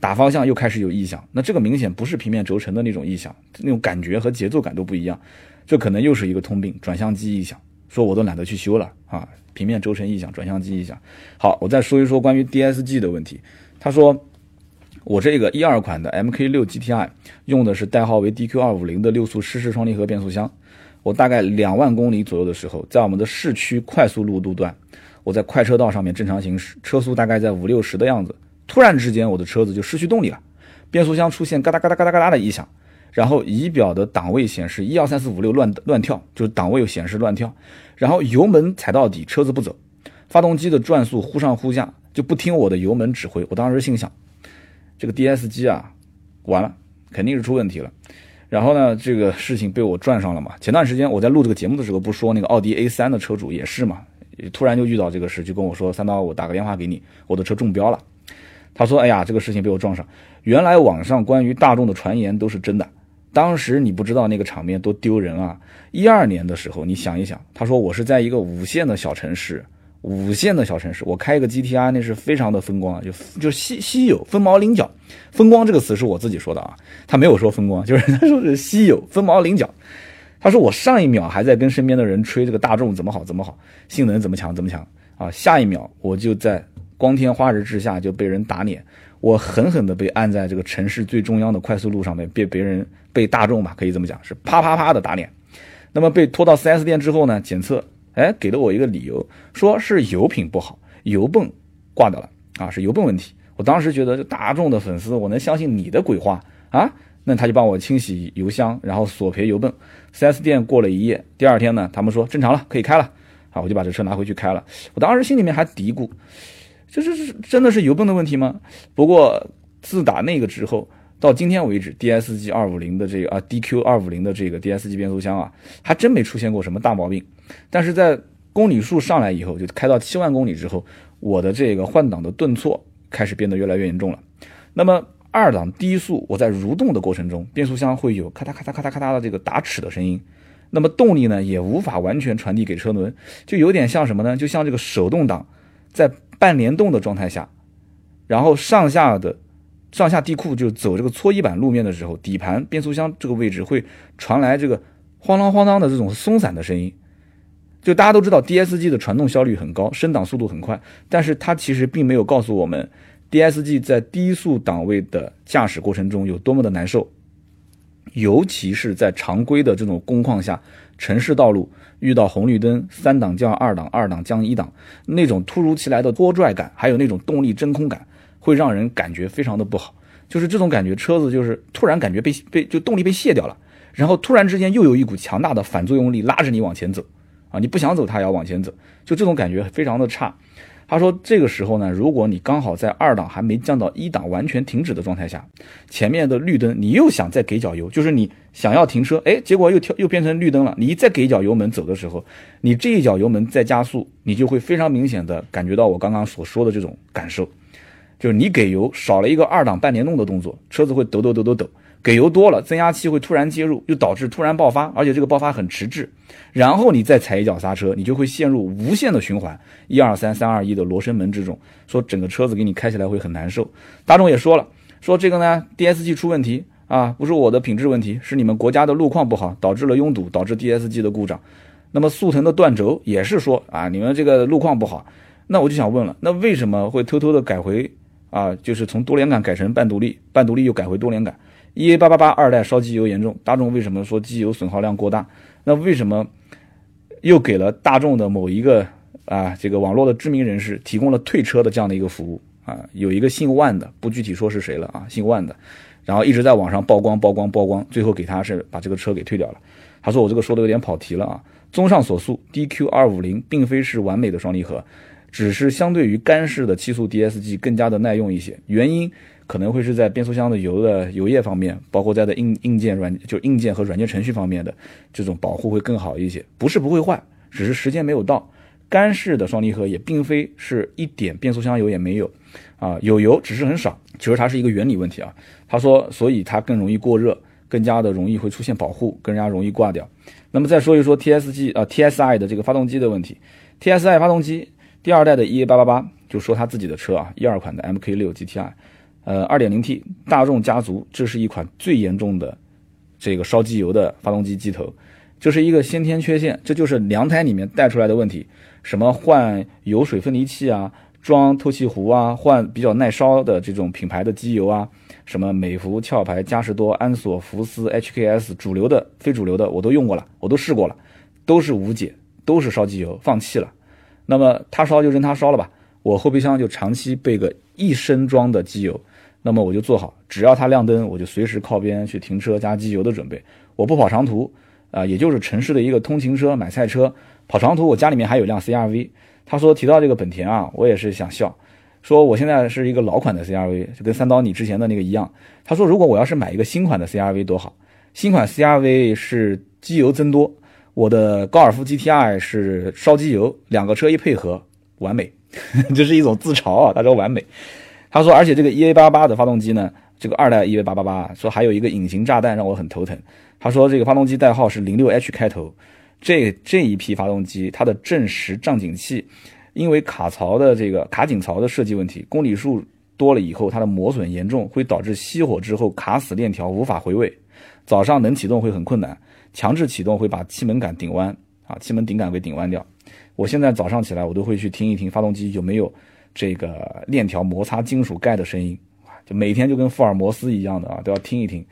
打方向又开始有异响，那这个明显不是平面轴承的那种异响，那种感觉和节奏感都不一样，这可能又是一个通病，转向机异响。说我都懒得去修了啊，平面轴承异响，转向机异响。好，我再说一说关于 DSG 的问题。他说我这个一二款的 MK6 GTI 用的是代号为 DQ250 的六速湿式双离合变速箱。我大概两万公里左右的时候，在我们的市区快速路路段，我在快车道上面正常行驶，车速大概在五六十的样子。突然之间，我的车子就失去动力了，变速箱出现嘎哒嘎哒嘎哒嘎哒的异响，然后仪表的档位显示一二三四五六乱乱跳，就是档位又显示乱跳，然后油门踩到底，车子不走，发动机的转速忽上忽下，就不听我的油门指挥。我当时心想，这个 DSG 啊，完了，肯定是出问题了。然后呢，这个事情被我撞上了嘛。前段时间我在录这个节目的时候，不说那个奥迪 A3 的车主也是嘛，突然就遇到这个事，就跟我说三刀，我打个电话给你，我的车中标了。他说：“哎呀，这个事情被我撞上。原来网上关于大众的传言都是真的。当时你不知道那个场面多丢人啊！一二年的时候，你想一想，他说我是在一个五线的小城市，五线的小城市，我开一个 GTI 那是非常的风光，就就稀稀有，凤毛麟角。风光这个词是我自己说的啊，他没有说风光，就是他说是稀有，凤毛麟角。他说我上一秒还在跟身边的人吹这个大众怎么好怎么好，性能怎么强怎么强啊，下一秒我就在光天化日之下就被人打脸，我狠狠的被按在这个城市最中央的快速路上面，被别人被大众吧，可以这么讲，是啪啪啪的打脸。那么被拖到 4S 店之后呢？检测，哎，给了我一个理由，说是油品不好，油泵挂掉了啊，是油泵问题。我当时觉得，就大众的粉丝，我能相信你的鬼话啊？那他就帮我清洗油箱，然后索赔油泵。4S 店过了一夜，第二天呢，他们说正常了，可以开了啊，我就把这车拿回去开了。我当时心里面还嘀咕，这是是真的是油泵的问题吗？不过自打那个之后。到今天为止，DSG 二五零的这个啊，DQ 二五零的这个 DSG 变速箱啊，还真没出现过什么大毛病。但是在公里数上来以后，就开到七万公里之后，我的这个换挡的顿挫开始变得越来越严重了。那么二档低速，我在蠕动的过程中，变速箱会有咔嗒咔嗒咔嗒咔嗒的这个打齿的声音。那么动力呢，也无法完全传递给车轮，就有点像什么呢？就像这个手动挡在半联动的状态下，然后上下的。上下地库就走这个搓衣板路面的时候，底盘变速箱这个位置会传来这个晃啷晃啷的这种松散的声音。就大家都知道，DSG 的传动效率很高，升档速度很快，但是它其实并没有告诉我们，DSG 在低速档位的驾驶过程中有多么的难受，尤其是在常规的这种工况下，城市道路遇到红绿灯，三档降二档，二档降一档，那种突如其来的拖拽感，还有那种动力真空感。会让人感觉非常的不好，就是这种感觉，车子就是突然感觉被被就动力被卸掉了，然后突然之间又有一股强大的反作用力拉着你往前走，啊，你不想走它也要往前走，就这种感觉非常的差。他说这个时候呢，如果你刚好在二档还没降到一档完全停止的状态下，前面的绿灯你又想再给脚油，就是你想要停车，哎，结果又跳又变成绿灯了，你再给一脚油门走的时候，你这一脚油门再加速，你就会非常明显的感觉到我刚刚所说的这种感受。就是你给油少了一个二档半联动的动作，车子会抖抖抖抖抖；给油多了，增压器会突然介入，又导致突然爆发，而且这个爆发很迟滞。然后你再踩一脚刹车，你就会陷入无限的循环，一二三三二一的罗生门之中。说整个车子给你开起来会很难受。大众也说了，说这个呢，DSG 出问题啊，不是我的品质问题，是你们国家的路况不好，导致了拥堵，导致 DSG 的故障。那么速腾的断轴也是说啊，你们这个路况不好。那我就想问了，那为什么会偷偷的改回？啊，就是从多连杆改成半独立，半独立又改回多连杆。EA 八八八二代烧机油严重，大众为什么说机油损耗量过大？那为什么又给了大众的某一个啊这个网络的知名人士提供了退车的这样的一个服务啊？有一个姓万的，不具体说是谁了啊，姓万的，然后一直在网上曝光曝光曝光，最后给他是把这个车给退掉了。他说我这个说的有点跑题了啊。综上所述，DQ 二五零并非是完美的双离合。只是相对于干式的七速 DSG 更加的耐用一些，原因可能会是在变速箱的油的油液方面，包括在的硬硬件软就硬件和软件程序方面的这种保护会更好一些。不是不会坏，只是时间没有到。干式的双离合也并非是一点变速箱油也没有，啊，有油只是很少。其实它是一个原理问题啊。他说，所以它更容易过热，更加的容易会出现保护，更加容易挂掉。那么再说一说 TSG 啊 TSI 的这个发动机的问题，TSI 发动机。第二代的 EA 八八八就说他自己的车啊，一二款的 MK 六 GTI，呃，二点零 T 大众家族，这是一款最严重的这个烧机油的发动机机头，这是一个先天缺陷，这就是凉胎里面带出来的问题，什么换油水分离器啊，装透气壶啊，换比较耐烧的这种品牌的机油啊，什么美孚、壳牌、嘉实多、安索、福斯、HKS，主流的、非主流的我都用过了，我都试过了，都是无解，都是烧机油，放弃了。那么他烧就任他烧了吧，我后备箱就长期备个一升装的机油，那么我就做好，只要它亮灯，我就随时靠边去停车加机油的准备。我不跑长途，啊，也就是城市的一个通勤车、买菜车。跑长途，我家里面还有辆 CRV。他说提到这个本田啊，我也是想笑，说我现在是一个老款的 CRV，就跟三刀你之前的那个一样。他说如果我要是买一个新款的 CRV 多好，新款 CRV 是机油增多。我的高尔夫 GTI 是烧机油，两个车一配合，完美，这是一种自嘲啊！他说完美，他说，而且这个 EA88 的发动机呢，这个二代 EA888 说还有一个隐形炸弹让我很头疼。他说这个发动机代号是 06H 开头，这这一批发动机它的正时胀紧器，因为卡槽的这个卡紧槽的设计问题，公里数多了以后，它的磨损严重，会导致熄火之后卡死链条，无法回位。早上能启动会很困难，强制启动会把气门杆顶弯啊，气门顶杆给顶弯掉。我现在早上起来，我都会去听一听发动机有没有这个链条摩擦金属盖的声音就每天就跟福尔摩斯一样的啊，都要听一听，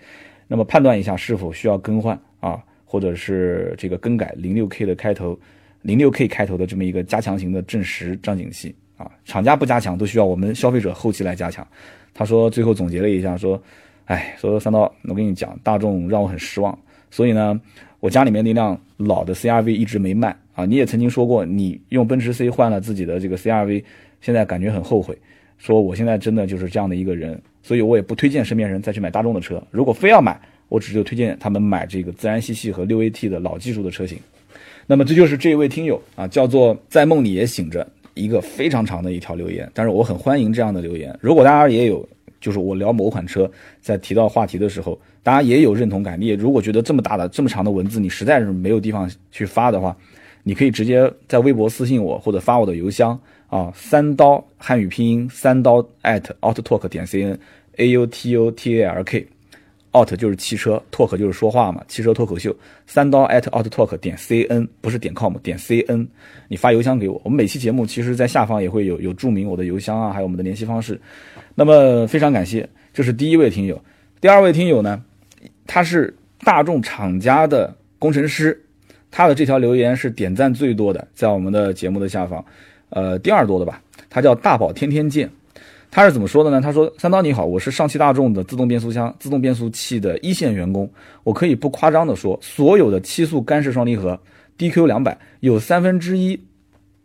那么判断一下是否需要更换啊，或者是这个更改零六 K 的开头，零六 K 开头的这么一个加强型的正时张紧器啊，厂家不加强都需要我们消费者后期来加强。他说最后总结了一下说。哎，说三刀，我跟你讲，大众让我很失望，所以呢，我家里面那辆老的 CRV 一直没卖啊。你也曾经说过，你用奔驰 C 换了自己的这个 CRV，现在感觉很后悔。说我现在真的就是这样的一个人，所以我也不推荐身边人再去买大众的车。如果非要买，我只就推荐他们买这个自然吸气和六 AT 的老技术的车型。那么这就是这一位听友啊，叫做在梦里也醒着一个非常长的一条留言，但是我很欢迎这样的留言。如果大家也有。就是我聊某款车，在提到话题的时候，大家也有认同感。你也如果觉得这么大的、这么长的文字，你实在是没有地方去发的话，你可以直接在微博私信我，或者发我的邮箱啊，三刀汉语拼音三刀 at outtalk 点 cn a u t o t a l k。Out 就是汽车，talk 就是说话嘛，汽车脱口秀。三刀 at outtalk 点 cn 不是点 com 点 cn，你发邮箱给我。我们每期节目其实在下方也会有有注明我的邮箱啊，还有我们的联系方式。那么非常感谢，这是第一位听友。第二位听友呢，他是大众厂家的工程师，他的这条留言是点赞最多的，在我们的节目的下方，呃，第二多的吧。他叫大宝天天见。他是怎么说的呢？他说：“三刀你好，我是上汽大众的自动变速箱、自动变速器的一线员工。我可以不夸张的说，所有的七速干式双离合 DQ 两百有三分之一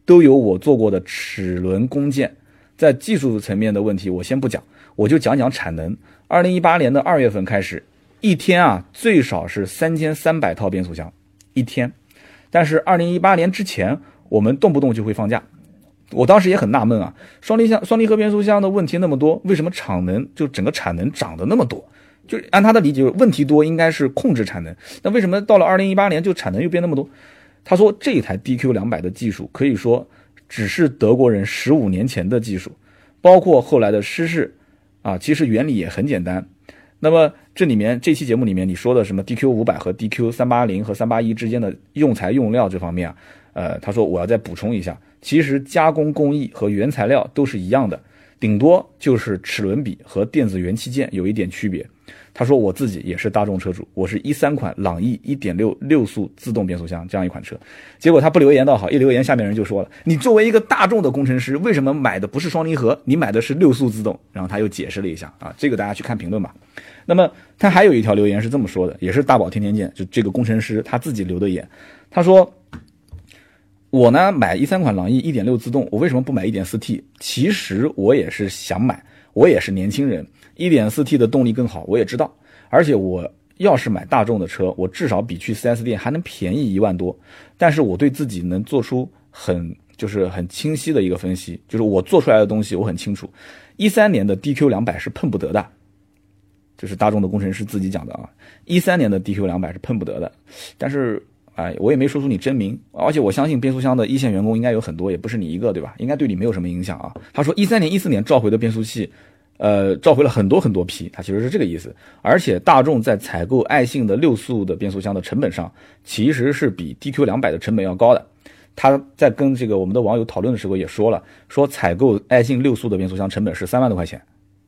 都有我做过的齿轮工件。在技术层面的问题，我先不讲，我就讲讲产能。二零一八年的二月份开始，一天啊最少是三千三百套变速箱一天。但是二零一八年之前，我们动不动就会放假。”我当时也很纳闷啊，双离箱、双离合变速箱的问题那么多，为什么产能就整个产能涨得那么多？就按他的理解，问题多应该是控制产能，那为什么到了二零一八年就产能又变那么多？他说这一台 DQ 两百的技术可以说只是德国人十五年前的技术，包括后来的湿式，啊，其实原理也很简单。那么这里面这期节目里面你说的什么 DQ 五百和 DQ 三八零和三八一之间的用材用料这方面啊，呃，他说我要再补充一下。其实加工工艺和原材料都是一样的，顶多就是齿轮比和电子元器件有一点区别。他说我自己也是大众车主，我是一三款朗逸一点六六速自动变速箱这样一款车。结果他不留言倒好，一留言下面人就说了：“你作为一个大众的工程师，为什么买的不是双离合，你买的是六速自动？”然后他又解释了一下啊，这个大家去看评论吧。那么他还有一条留言是这么说的，也是大宝天天见，就这个工程师他自己留的言，他说。我呢买一三款朗逸一点六自动，我为什么不买一点四 T？其实我也是想买，我也是年轻人，一点四 T 的动力更好，我也知道。而且我要是买大众的车，我至少比去 4S 店还能便宜一万多。但是我对自己能做出很就是很清晰的一个分析，就是我做出来的东西我很清楚，一三年的 DQ 两百是碰不得的，这是大众的工程师自己讲的啊，一三年的 DQ 两百是碰不得的，但是。哎，我也没说出你真名，而且我相信变速箱的一线员工应该有很多，也不是你一个，对吧？应该对你没有什么影响啊。他说一三年、一四年召回的变速器，呃，召回了很多很多批，他其实是这个意思。而且大众在采购爱信的六速的变速箱的成本上，其实是比 DQ 两百的成本要高的。他在跟这个我们的网友讨论的时候也说了，说采购爱信六速的变速箱成本是三万多块钱，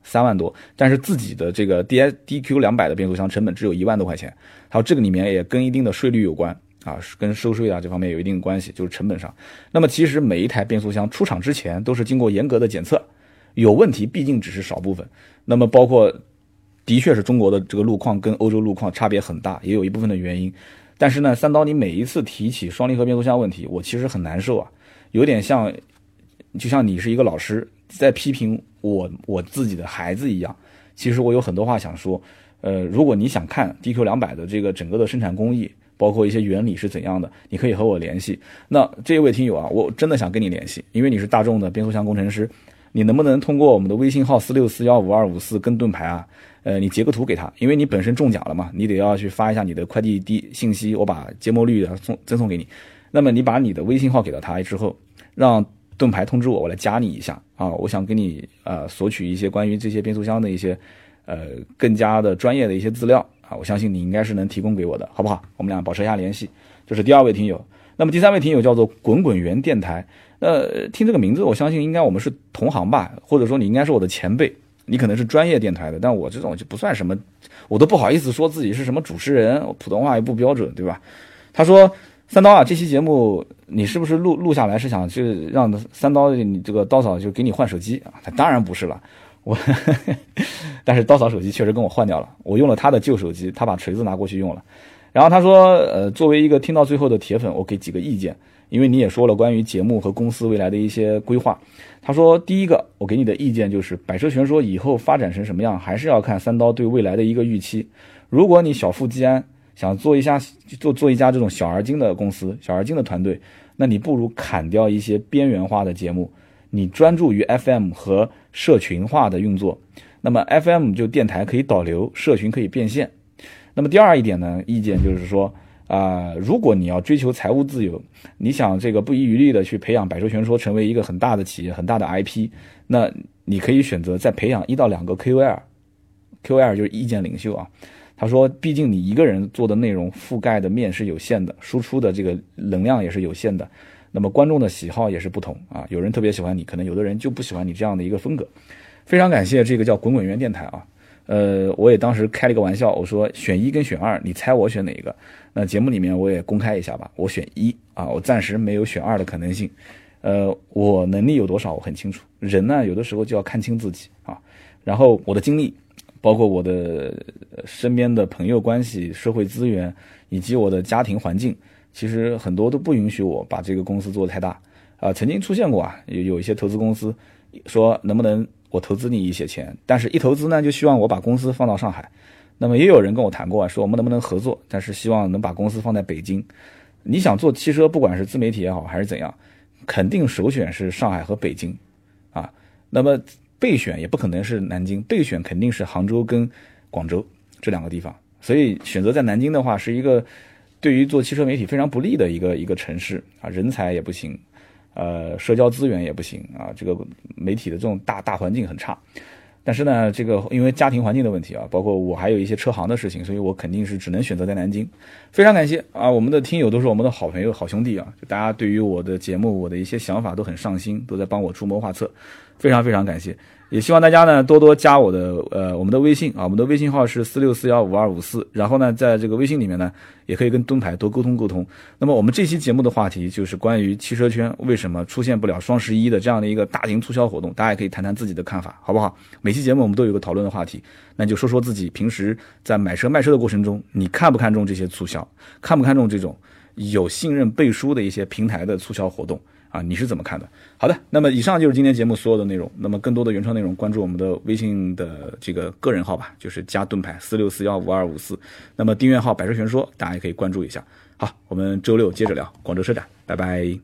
三万多，但是自己的这个 D DQ 两百的变速箱成本只有一万多块钱。还有这个里面也跟一定的税率有关。啊，跟收税啊这方面有一定关系，就是成本上。那么其实每一台变速箱出厂之前都是经过严格的检测，有问题毕竟只是少部分。那么包括，的确是中国的这个路况跟欧洲路况差别很大，也有一部分的原因。但是呢，三刀你每一次提起双离合变速箱问题，我其实很难受啊，有点像，就像你是一个老师在批评我我自己的孩子一样。其实我有很多话想说，呃，如果你想看 DQ 两百的这个整个的生产工艺。包括一些原理是怎样的，你可以和我联系。那这位听友啊，我真的想跟你联系，因为你是大众的变速箱工程师，你能不能通过我们的微信号四六四幺五二五四跟盾牌啊，呃，你截个图给他，因为你本身中奖了嘛，你得要去发一下你的快递地信息，我把揭膜率啊送赠送给你。那么你把你的微信号给到他之后，让盾牌通知我，我来加你一下啊，我想跟你呃索取一些关于这些变速箱的一些呃更加的专业的一些资料啊，我相信你应该是能提供给我的，好不好？我们俩保持一下联系。这是第二位听友，那么第三位听友叫做滚滚圆电台，那听这个名字，我相信应该我们是同行吧，或者说你应该是我的前辈，你可能是专业电台的，但我这种就不算什么，我都不好意思说自己是什么主持人，普通话也不标准，对吧？他说。三刀啊，这期节目你是不是录录下来是想去让三刀你这个刀嫂就给你换手机啊？他当然不是了，我，但是刀嫂手机确实跟我换掉了，我用了他的旧手机，他把锤子拿过去用了。然后他说，呃，作为一个听到最后的铁粉，我给几个意见，因为你也说了关于节目和公司未来的一些规划。他说，第一个，我给你的意见就是，百车全说以后发展成什么样，还是要看三刀对未来的一个预期。如果你小富即安。想做一下做做一家这种小而精的公司，小而精的团队，那你不如砍掉一些边缘化的节目，你专注于 FM 和社群化的运作。那么 FM 就电台可以导流，社群可以变现。那么第二一点呢，意见就是说啊，如果你要追求财务自由，你想这个不遗余力的去培养百说全说成为一个很大的企业、很大的 IP，那你可以选择再培养一到两个 KOL，KOL 就是意见领袖啊。他说：“毕竟你一个人做的内容覆盖的面是有限的，输出的这个能量也是有限的，那么观众的喜好也是不同啊。有人特别喜欢你，可能有的人就不喜欢你这样的一个风格。非常感谢这个叫滚滚圆电台啊，呃，我也当时开了一个玩笑，我说选一跟选二，你猜我选哪一个？那节目里面我也公开一下吧，我选一啊，我暂时没有选二的可能性。呃，我能力有多少我很清楚，人呢有的时候就要看清自己啊，然后我的经历。”包括我的身边的朋友关系、社会资源，以及我的家庭环境，其实很多都不允许我把这个公司做得太大。啊，曾经出现过啊，有有一些投资公司说能不能我投资你一些钱，但是一投资呢就希望我把公司放到上海。那么也有人跟我谈过啊，说我们能不能合作，但是希望能把公司放在北京。你想做汽车，不管是自媒体也好还是怎样，肯定首选是上海和北京啊。那么。备选也不可能是南京，备选肯定是杭州跟广州这两个地方。所以选择在南京的话，是一个对于做汽车媒体非常不利的一个一个城市啊，人才也不行，呃，社交资源也不行啊，这个媒体的这种大大环境很差。但是呢，这个因为家庭环境的问题啊，包括我还有一些车行的事情，所以我肯定是只能选择在南京。非常感谢啊，我们的听友都是我们的好朋友、好兄弟啊，就大家对于我的节目、我的一些想法都很上心，都在帮我出谋划策。非常非常感谢，也希望大家呢多多加我的呃我们的微信啊，我们的微信号是四六四幺五二五四，然后呢在这个微信里面呢也可以跟盾牌多沟通沟通。那么我们这期节目的话题就是关于汽车圈为什么出现不了双十一的这样的一个大型促销活动，大家也可以谈谈自己的看法，好不好？每期节目我们都有个讨论的话题，那就说说自己平时在买车卖车的过程中，你看不看重这些促销，看不看重这种有信任背书的一些平台的促销活动？啊，你是怎么看的？好的，那么以上就是今天节目所有的内容。那么更多的原创内容，关注我们的微信的这个个人号吧，就是加盾牌四六四幺五二五四。那么订阅号百车全说，大家也可以关注一下。好，我们周六接着聊广州车展，拜拜。